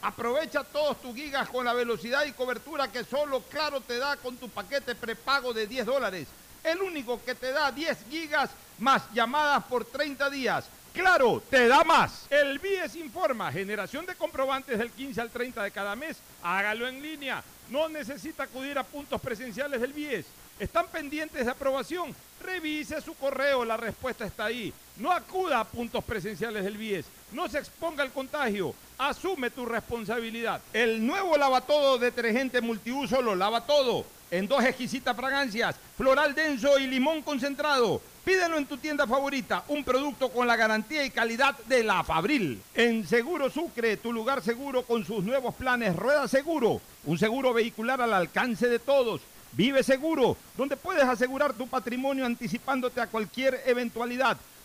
Aprovecha todos tus gigas con la velocidad y cobertura que solo Claro te da con tu paquete prepago de 10 dólares. El único que te da 10 gigas más llamadas por 30 días. Claro, te da más. El BIES informa, generación de comprobantes del 15 al 30 de cada mes. Hágalo en línea. No necesita acudir a puntos presenciales del BIES. ¿Están pendientes de aprobación? Revise su correo, la respuesta está ahí. No acuda a puntos presenciales del BIES. No se exponga al contagio. Asume tu responsabilidad. El nuevo lavatodo detergente multiuso lo lava todo. En dos exquisitas fragancias, floral denso y limón concentrado. Pídelo en tu tienda favorita, un producto con la garantía y calidad de la Fabril. En Seguro Sucre, tu lugar seguro con sus nuevos planes Rueda Seguro, un seguro vehicular al alcance de todos. Vive Seguro, donde puedes asegurar tu patrimonio anticipándote a cualquier eventualidad.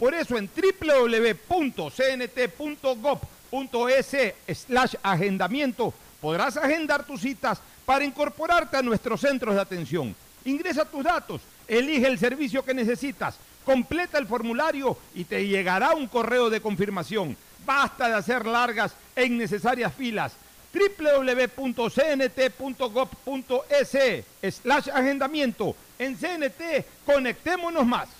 Por eso en www.cnt.gov.es slash agendamiento podrás agendar tus citas para incorporarte a nuestros centros de atención. Ingresa tus datos, elige el servicio que necesitas, completa el formulario y te llegará un correo de confirmación. Basta de hacer largas e innecesarias filas www.cnt.gov.es slash agendamiento. En CNT, conectémonos más.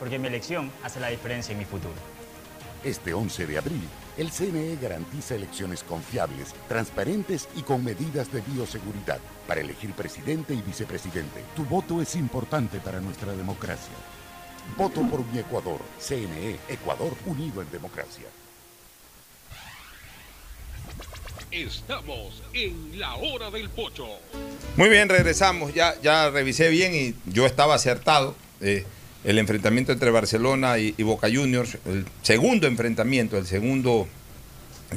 porque mi elección hace la diferencia en mi futuro. Este 11 de abril, el CNE garantiza elecciones confiables, transparentes y con medidas de bioseguridad para elegir presidente y vicepresidente. Tu voto es importante para nuestra democracia. Voto por mi Ecuador. CNE, Ecuador unido en democracia. Estamos en la hora del pocho. Muy bien, regresamos. Ya, ya revisé bien y yo estaba acertado. Eh, el enfrentamiento entre Barcelona y, Boca Juniors, el segundo enfrentamiento, el segundo,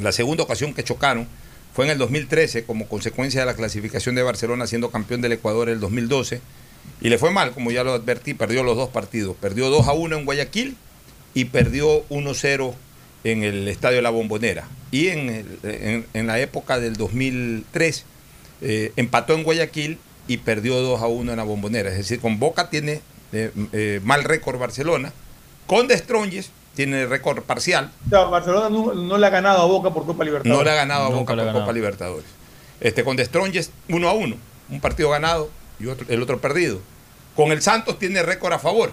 la segunda ocasión que chocaron, fue en el 2013 como consecuencia de la clasificación de Barcelona siendo campeón del Ecuador en el 2012. Y le fue mal, como ya lo advertí, perdió los dos partidos. Perdió 2 a 1 en Guayaquil y perdió 1-0 en el Estadio La Bombonera. Y en la época del 2003 eh, empató en Guayaquil y perdió 2 a 1 en la Bombonera. Es decir, con Boca tiene eh, eh, mal récord Barcelona. Con De Stronges tiene récord parcial. O sea, Barcelona no, no, le ha ganado a Boca por Copa Libertadores. No le ha ganado a Nunca Boca por ganado. Copa Libertadores. Este, con De Stronges 1 a 1. Un partido ganado y otro, el otro perdido. Con el Santos tiene récord a favor.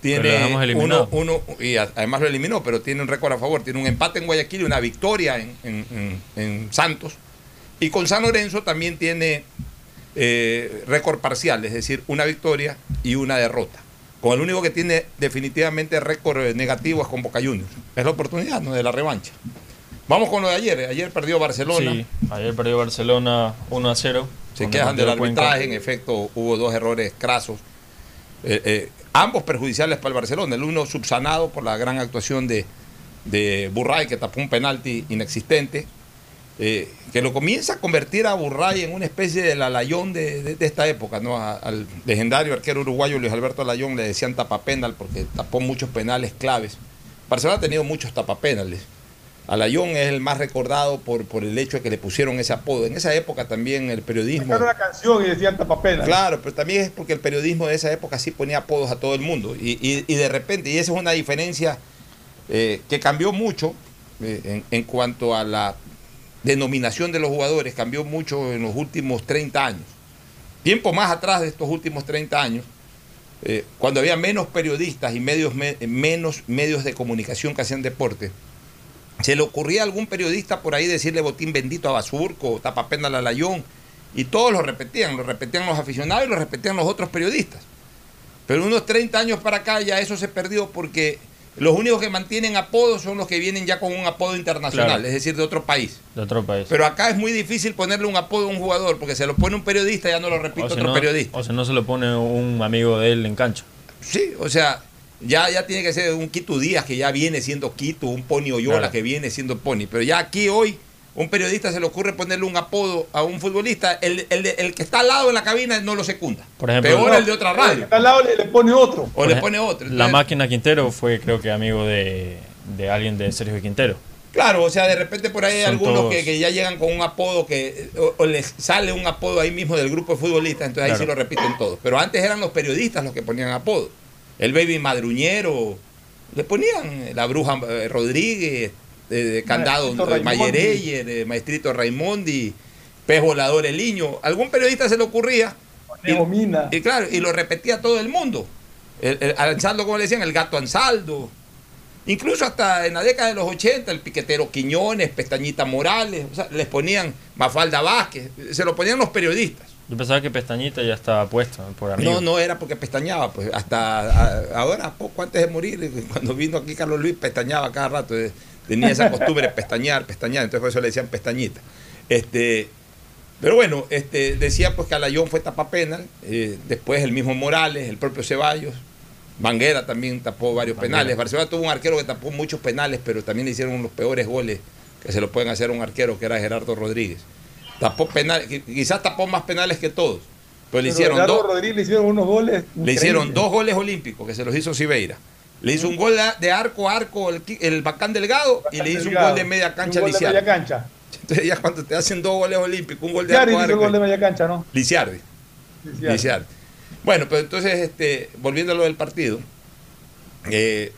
Tiene uno, eliminado. uno, y además lo eliminó, pero tiene un récord a favor. Tiene un empate en Guayaquil y una victoria en, en- en- en Santos. Y con San Lorenzo también tiene eh, récord parcial, es decir, una victoria y una derrota. Con el único que tiene definitivamente récord eh, negativo es con Boca Juniors. Es la oportunidad ¿no? de la revancha. Vamos con lo de ayer. Ayer perdió Barcelona. Sí, ayer perdió Barcelona 1 a 0. Se quejan del Deportivo Cuenca. arbitraje, en efecto hubo dos errores crasos, eh, eh, ambos perjudiciales para el Barcelona, el uno subsanado por la gran actuación de, de Burray que tapó un penalti inexistente, eh, que lo comienza a convertir a Burray en una especie del alayón de, de- de esta época, ¿no? A- al legendario arquero uruguayo Luis Alberto Alayón le decían tapapenal porque tapó muchos penales claves. Barcelona ha tenido muchos tapapenales. Alayón es el más recordado por, por el hecho de que le pusieron ese apodo. En esa época también el periodismo... Sacaron una canción y decían tapapena. Claro, pero también es porque el periodismo de esa época sí ponía apodos a todo el mundo. Y, y- y de repente, y esa es una diferencia eh, que cambió mucho eh, en, en cuanto a la denominación de los jugadores, cambió mucho en los últimos 30 años. Tiempo más atrás de estos últimos 30 años, eh, cuando había menos periodistas y medios me- menos medios de comunicación que hacían deporte, se le ocurría a algún periodista por ahí decirle botín bendito a Basurco, tapapena a Layón, y todos lo repetían, lo repetían los aficionados y lo repetían los otros periodistas. Pero unos 30 años para acá ya eso se perdió porque los únicos que mantienen apodos son los que vienen ya con un apodo internacional, Claro. es decir, de otro país. De otro país. Pero acá es muy difícil ponerle un apodo a un jugador porque se lo pone un periodista y ya no lo repite o si otro no, periodista. O si no se lo pone un amigo de él en cancha. Sí, o sea, ya, ya tiene que ser un Quito Díaz que ya viene siendo Quito, un Pony Oyola Claro. que viene siendo Pony. Pero ya aquí hoy, un periodista se le ocurre ponerle un apodo a un futbolista, el, el, de- el que está al lado en la cabina no lo secunda. Por ejemplo, Peor no, el de otra El que radio. está al lado le, le pone otro. O le pone otro. La máquina Quintero fue, creo que, amigo de, de alguien de Sergio Quintero. Claro, o sea, de repente por ahí hay Son algunos que, que ya llegan con un apodo que o, o les sale un apodo ahí mismo del grupo de futbolistas, entonces ahí Claro. sí lo repiten todos. Pero antes eran los periodistas los que ponían apodo. El baby madruñero, le ponían la bruja eh, Rodríguez, eh, de Candado. Mayereyer, eh, Maestrito Raimondi, Pez Volador El Niño. Algún periodista se le ocurría Mina. y claro, y lo repetía todo el mundo. El, el- al Ansaldo, como le decían, el gato Ansaldo. Incluso hasta en la década de los 80, el piquetero Quiñones, Pestañita Morales, o sea, les ponían Mafalda Vázquez, se lo ponían los periodistas. Yo pensaba que Pestañita ya estaba puesto por amigo. No, no era porque pestañaba, pues hasta a- ahora, poco antes de morir, cuando vino aquí Carlos Luis, pestañaba cada rato, eh, tenía esa costumbre de pestañear, pestañear, entonces por eso le decían pestañita. Este, pero bueno, este, decía pues que Alayón fue tapapenal, eh, después el mismo Morales, el propio Ceballos, Banguera también tapó varios penales. Barcelona tuvo un arquero que tapó muchos penales, pero también le hicieron los peores goles que se lo pueden hacer a un arquero, que era Gerardo Rodríguez. Tapó penales, qui- quizás tapó más penales que todos, pero le hicieron Gerardo dos. Rodríguez le hicieron unos goles. Le increíbles. hicieron dos goles olímpicos que se los hizo Siveira. Le hizo un gol de- arco a arco el, Bacán Delgado y le hizo un gol de media cancha Un a gol de media cancha. Entonces ya cuando te hacen dos goles olímpicos, un gol de Lisiardi arco a hizo el gol de arco. media cancha, ¿no? Lisiardi. Lisiardi. Bueno, pero entonces, este, volviendo a lo del partido, eh,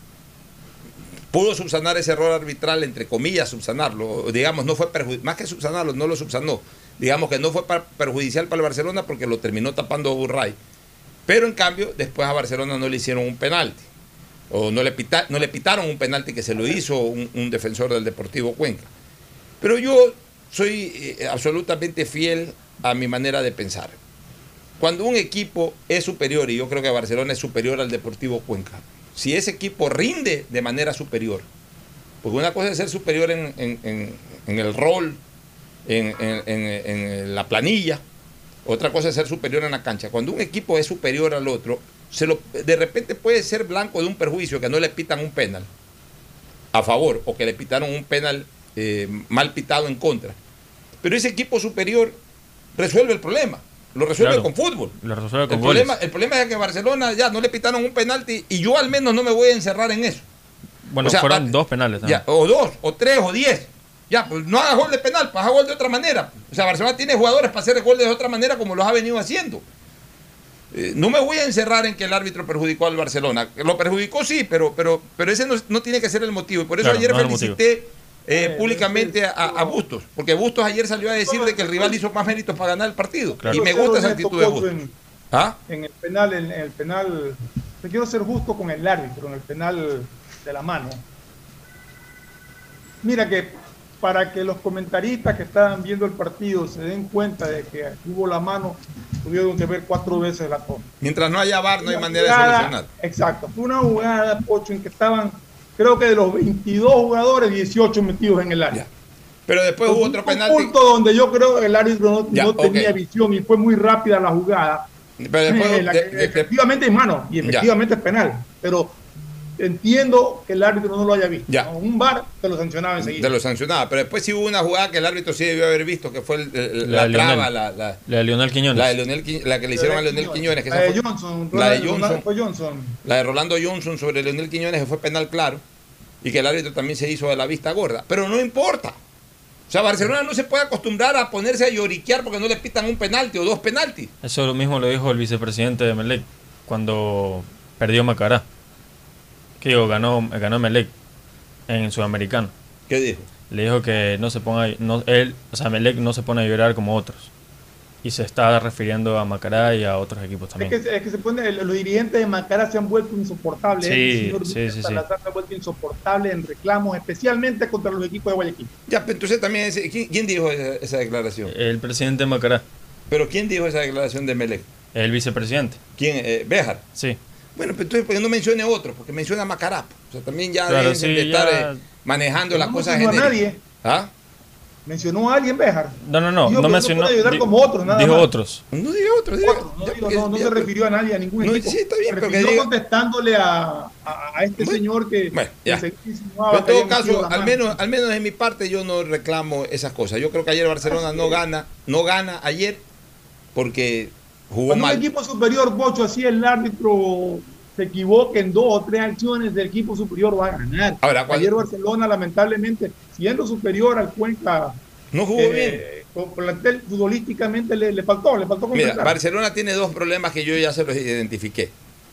pudo subsanar ese error arbitral, entre comillas, subsanarlo. Digamos, no fue más que subsanarlo, no lo subsanó. Digamos que no fue pa- perjudicial para el Barcelona porque lo terminó tapando Burray. Pero en cambio, después a Barcelona no le hicieron un penalti. O no le, pita- no le pitaron un penalti que se lo hizo un, defensor del Deportivo Cuenca. Pero yo soy eh, absolutamente fiel a mi manera de pensar. Cuando un equipo es superior, y yo creo que Barcelona es superior al Deportivo Cuenca, si ese equipo rinde de manera superior, porque una cosa es ser superior en, en- en- en el rol, en la planilla, otra cosa es ser superior en la cancha. Cuando un equipo es superior al otro, se lo, de repente puede ser blanco de un perjuicio que no le pitan un penal a favor o que le pitaron un penal eh, mal pitado en contra. Pero ese equipo superior resuelve el problema. Lo resuelve Claro. con fútbol. Lo resuelve El con problema, goles. el problema es que Barcelona ya no le pitaron un penalti y yo al menos no me voy a encerrar en eso. Bueno, O sea, fueron va- dos penales. Ya, o dos, o tres, o diez. Ya, pues no haga gol de penal, pues haga gol de otra manera. O sea, Barcelona tiene jugadores para hacer gol de otra manera como los ha venido haciendo. Eh, no me voy a encerrar en que el árbitro perjudicó al Barcelona. Lo perjudicó sí, pero, pero, pero ese no, no tiene que ser el motivo. Y por eso Claro, ayer no felicité eh, públicamente a, a Bustos. Porque Bustos ayer salió a decir de que el rival hizo más méritos para ganar el partido. Y me gusta esa actitud de Bustos. En, ¿Ah? en el penal, en, el penal, te quiero ser justo con el árbitro, en el penal de la mano. Mira que para que los comentaristas que estaban viendo el partido se den cuenta de que hubo la mano, tuvieron que ver cuatro veces la toma. Mientras no haya VAR, no hay manera de solucionar. Exacto, fue una jugada, Pocho, en que estaban, creo que de los 22 jugadores, 18 metidos en el área. Pero después hubo otro un penalti. punto donde yo creo que el árbitro no, Ya, no ok. tenía visión y fue muy rápida la jugada. Pero después, Eh, la de- que de- efectivamente es mano y Ya. efectivamente es penal. Pero entiendo que el árbitro no lo haya visto. Ya. Un bar te lo sancionaba enseguida. Te lo sancionaba. Pero después sí hubo una jugada que el árbitro sí debió haber visto, que fue el- el- La la, traba, Lionel. la, la, La de Lionel Quiñones. la de Leonel la que le hicieron a Leonel Quiñones. que La de fue- Johnson, la de Johnson. fue Johnson. La de Rolando Johnson sobre Leonel Quiñones que fue penal claro y que el árbitro también se hizo de la vista gorda. Pero no importa. O sea, Barcelona no se puede acostumbrar a ponerse a lloriquear porque no le pitan un penalti o dos penaltis. Eso lo mismo lo dijo el vicepresidente de Melec cuando perdió Macará. Digo, ganó, ganó Melec en Sudamericano. ¿Qué dijo? Le dijo que no se ponga, no, él, o sea, Melec no se pone a llorar como otros. Y se está refiriendo a Macará y a otros equipos Es también. que, es que se pone, los dirigentes de Macará se han vuelto insoportables. Sí, El señor sí, sí, sí. Salazar se ha vuelto insoportable en reclamos, especialmente contra los equipos de Guayaquil. Ya, pero entonces también, ese- ¿quién, quién dijo esa, esa declaración? El presidente de Macará, ¿Pero quién dijo esa declaración de Melec? el vicepresidente. ¿Quién? Eh, Béjar. Sí. Bueno, pero entonces, ¿por qué no mencione otro? Porque menciona a Macará. O sea, también ya Claro, deben sí, de estar ya- eh, manejando las No cosas mencionó a genéricas. nadie. ¿Ah? Mencionó a alguien Béjar. No, no, no, Dijo no mencionó. puede ayudar di- como otros, nada dijo más. otros. No diga otro, diga Otro, no, digo, no, no se refirió a nadie, a ningún No, equipo. sí, está bien, se pero que diga- contestándole a, a, a este señor que, Bueno, que ya. se Pero en todo caso, al menos, al menos de mi parte, yo no reclamo esas cosas. Yo creo que ayer Barcelona no gana, no gana ayer porque jugó Cuando un mal. equipo superior, Bocho, así el árbitro se equivoque en dos o tres acciones del equipo superior, va a ganar. Ahora, ¿cuál- Ayer Barcelona, lamentablemente, siendo superior al Cuenca, No jugó bien. con plantel futbolísticamente le, le faltó, le faltó Mira. Barcelona tiene dos problemas que yo ya se los identifiqué.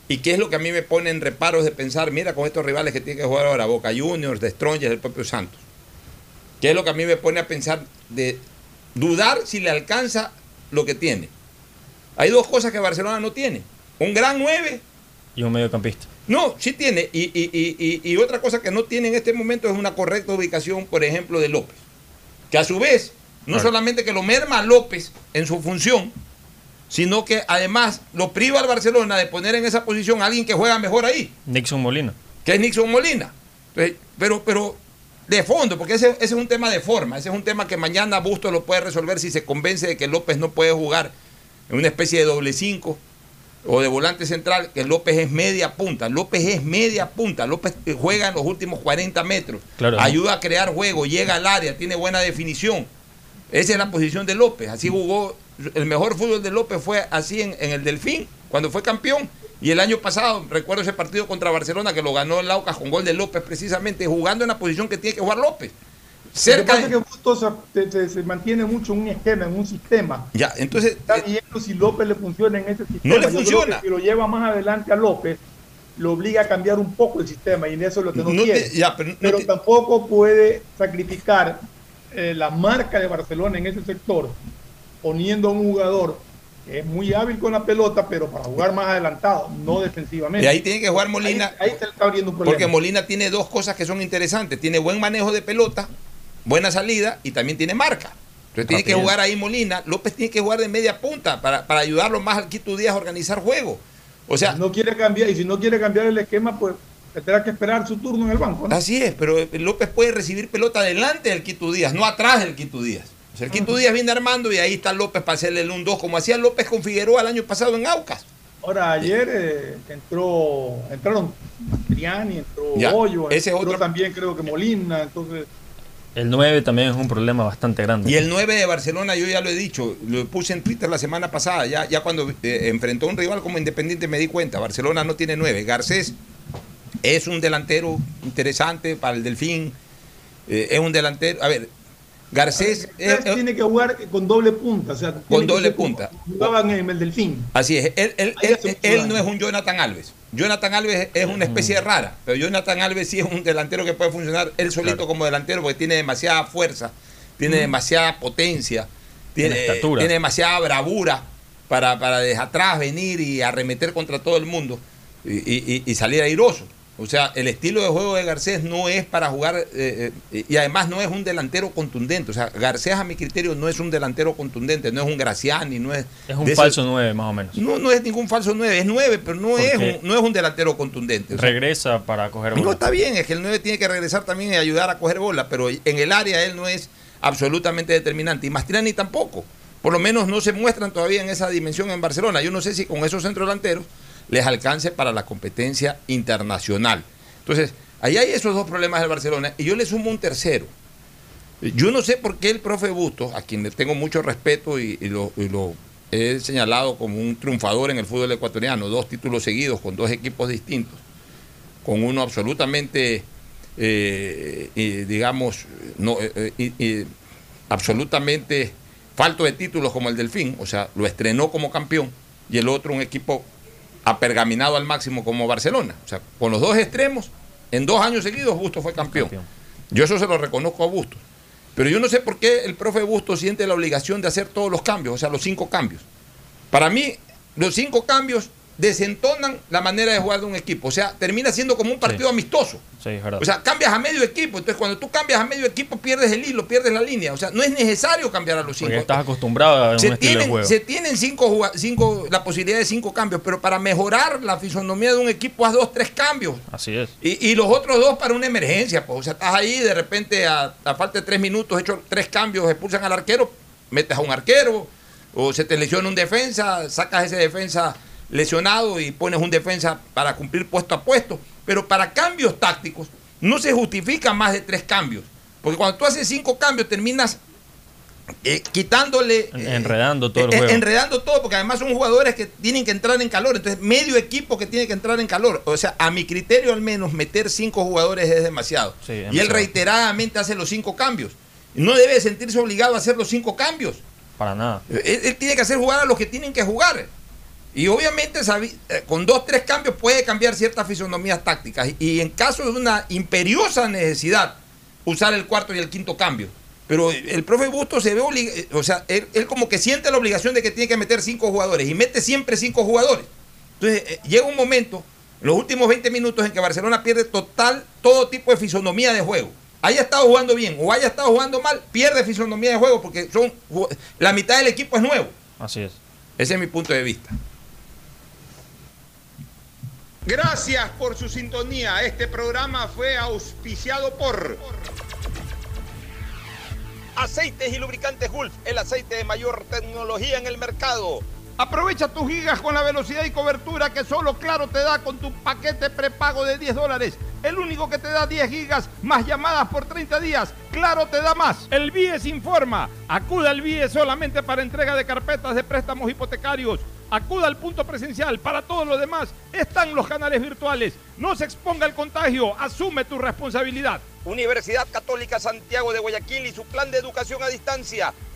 Y qué es lo que a mí me pone en reparos de pensar, mira, con estos rivales que tiene que jugar ahora, Boca Juniors, de Strongest, el propio Santos. ¿Qué es lo que a mí me pone a pensar de dudar si le alcanza lo que tiene? Hay dos cosas que Barcelona no tiene. Un gran 9 Y un mediocampista. No, sí tiene. Y, y- y- y- otra cosa que no tiene en este momento es una correcta ubicación, por ejemplo, de López. Que a su vez, no Claro. solamente que lo merma a López en su función, sino que además lo priva al Barcelona de poner en esa posición a alguien que juega mejor ahí, Nixon Molina. que es Nixon Molina. Entonces, pero, pero de fondo, porque ese, ese es un tema de forma, ese es un tema que mañana Bustos lo puede resolver si se convence de que López no puede jugar en una especie de doble cinco o de volante central, que López es media punta. López es media punta. López juega en los últimos 40 metros. Claro. Ayuda a crear juego, llega al área, tiene buena definición. Esa es la posición de López. Así jugó. El mejor fútbol de López fue así en, en el Delfín, cuando fue campeón. Y el año pasado, recuerdo ese partido contra Barcelona que lo ganó el Laucas con gol de López, precisamente jugando en la posición que tiene que jugar López. Cerca Lo que de, pasa es que Bustos se, mantiene mucho en un esquema, en un sistema. Ya, entonces. Está viendo si López le funciona en ese sistema. No le Yo creo funciona. que si lo lleva más adelante a López, lo obliga a cambiar un poco el sistema y en eso es lo que no, No te- quiere. ya, pero no te- tampoco puede sacrificar eh, la marca de Barcelona en ese sector, poniendo a un jugador que es muy hábil con la pelota, pero para jugar más adelantado, no defensivamente. Y ahí tiene que jugar Molina. Ahí, ahí se le está abriendo un problema. Porque Molina tiene dos cosas que son interesantes. Tiene buen manejo de pelota, buena salida y también tiene marca. Entonces tiene que jugar ahí Molina. López tiene que jugar de media punta para, para ayudarlo más al Quito Díaz a organizar juego. O sea, no quiere cambiar, y si no quiere cambiar el esquema, pues tendrá que esperar su turno en el banco. ¿no? Así es, pero López puede recibir pelota delante del Quito Díaz, no atrás del Quito Díaz. O sea, el Quito Díaz viene armando y ahí está López para hacerle el 1-2, como hacía López con Figueroa el año pasado en Aucas. Ahora, ayer eh, entró, entraron Triani, entró Ya, Hoyo, ese entró otro- también creo que Molina, entonces El 9 también es un problema bastante grande. Y el 9 de Barcelona, yo ya lo he dicho, lo puse en Twitter la semana pasada, ya, ya cuando eh, enfrentó a un rival como Independiente me di cuenta, Barcelona no tiene 9, Garcés es un delantero interesante para el Delfín, eh, es un delantero, a ver, Garcés es- tiene que jugar con doble punta, o sea, que doble punta. Jugaban en el Delfín. Así es, él, él- él- él no es un Jonathan Alves. Jonathan Alves es una especie rara, pero Jonathan Alves sí es un delantero que puede funcionar él solito como delantero porque tiene demasiada fuerza, tiene demasiada potencia, tiene, Tiene estatura. tiene demasiada bravura para, para desde atrás venir y arremeter contra todo el mundo y, y- y salir airoso. O sea, el estilo de juego de Garcés no es para jugar eh, eh, y además no es un delantero contundente. O sea, Garcés a mi criterio no es un delantero contundente, no es un Graciani, no es... Es un falso 9 más o menos. no, no es ningún falso 9, es 9, pero no es, un, no es un delantero contundente. O sea, Regresa para coger no, bola. está bien, es que el 9 tiene que regresar también y ayudar a coger bola, pero en el área él no es absolutamente determinante. Y Mastriani tampoco. Por lo menos no se muestran todavía en esa dimensión en Barcelona. Yo no sé si con esos centros delanteros les alcance para la competencia internacional. Entonces, ahí hay esos dos problemas del Barcelona. Y yo le sumo un tercero. Yo no sé por qué el profe Bustos, a quien tengo mucho respeto y, lo, he señalado como un triunfador en el fútbol ecuatoriano, dos títulos seguidos con dos equipos distintos, con uno absolutamente, eh, eh, digamos, no, eh, absolutamente falto de títulos como el Delfín, o sea, lo estrenó como campeón, y el otro un equipo apergaminado al máximo como Barcelona. O sea, con los dos extremos, en dos años seguidos Bustos fue campeón. Yo eso se lo reconozco a Bustos. Pero yo no sé por qué el profe Bustos siente la obligación de hacer todos los cambios, o sea, los cinco cambios. Para mí, los cinco cambios desentonan la manera de jugar de un equipo. O sea, termina siendo como un partido amistoso. Sí, es verdad. O sea, cambias a medio equipo. Entonces, cuando tú cambias a medio equipo, pierdes el hilo, pierdes la línea. O sea, no es necesario cambiar a los cinco. Porque estás acostumbrado a un Se estilo de tienen, juego. se tienen cinco, cinco, la posibilidad de cinco cambios, pero para mejorar la fisonomía de un equipo, haz dos, tres cambios. Así es. Y, y los otros dos para una emergencia. Pues. O sea, estás ahí, de repente, a, a falta de tres minutos, hecho tres cambios, expulsan al arquero, metes a un arquero, o se te lesiona un defensa, sacas ese defensa lesionado y pones un defensa para cumplir puesto a puesto. Pero para cambios tácticos, no se justifica más de tres cambios. Porque cuando tú haces cinco cambios, terminas eh, quitándole. En- eh, enredando todo el eh, juego. enredando todo, porque además son jugadores que tienen que entrar en calor. Entonces, medio equipo que tiene que entrar en calor. O sea, a mi criterio, al menos, meter cinco jugadores es demasiado. Sí, y él reiteradamente hace los cinco cambios. No debe sentirse obligado a hacer los cinco cambios. Para nada. Él, él tiene que hacer jugar a los que tienen que jugar. Y obviamente eh, con dos, tres cambios puede cambiar ciertas fisonomías tácticas. Y en caso de una imperiosa necesidad, usar el cuarto y el quinto cambio. Pero el profe Busto se ve obligado, o sea, él, él como que siente la obligación de que tiene que meter cinco jugadores y mete siempre cinco jugadores. Entonces eh, llega un momento, en los últimos 20 minutos, en que Barcelona pierde total todo tipo de fisonomía de juego. Haya estado jugando bien o haya estado jugando mal, pierde fisonomía de juego porque son la mitad del equipo es nuevo. Así es. Ese es mi punto de vista. Gracias por su sintonía. Este programa fue auspiciado por Aceites y Lubricantes Gulf, el aceite de mayor tecnología en el mercado. Aprovecha tus gigas con la velocidad y cobertura que solo Claro te da con tu paquete prepago de 10 dólares. El único que te da 10 gigas más llamadas por 30 días. Claro te da más. El BIES informa. Acuda al BIES solamente para entrega de carpetas de préstamos hipotecarios. Acuda al punto presencial. Para todo lo demás están los canales virtuales. No se exponga al contagio. Asume tu responsabilidad. Universidad Católica Santiago de Guayaquil y su plan de educación a distancia.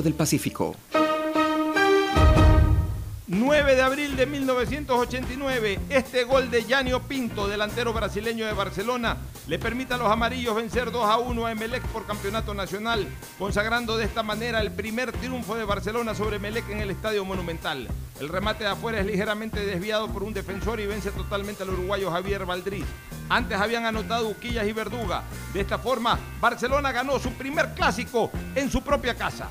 Del Pacífico. 9 de abril de 1989, este gol de Yanio Pinto, delantero brasileño de Barcelona, le permite a los amarillos vencer 2 a 1 a Emelec por campeonato nacional, consagrando de esta manera el primer triunfo de Barcelona sobre Emelec en el Estadio Monumental. El remate de afuera es ligeramente desviado por un defensor y vence totalmente al uruguayo Javier Valdriz. Antes habían anotado Uquillas y Verduga. De esta forma, Barcelona ganó su primer clásico en su propia casa.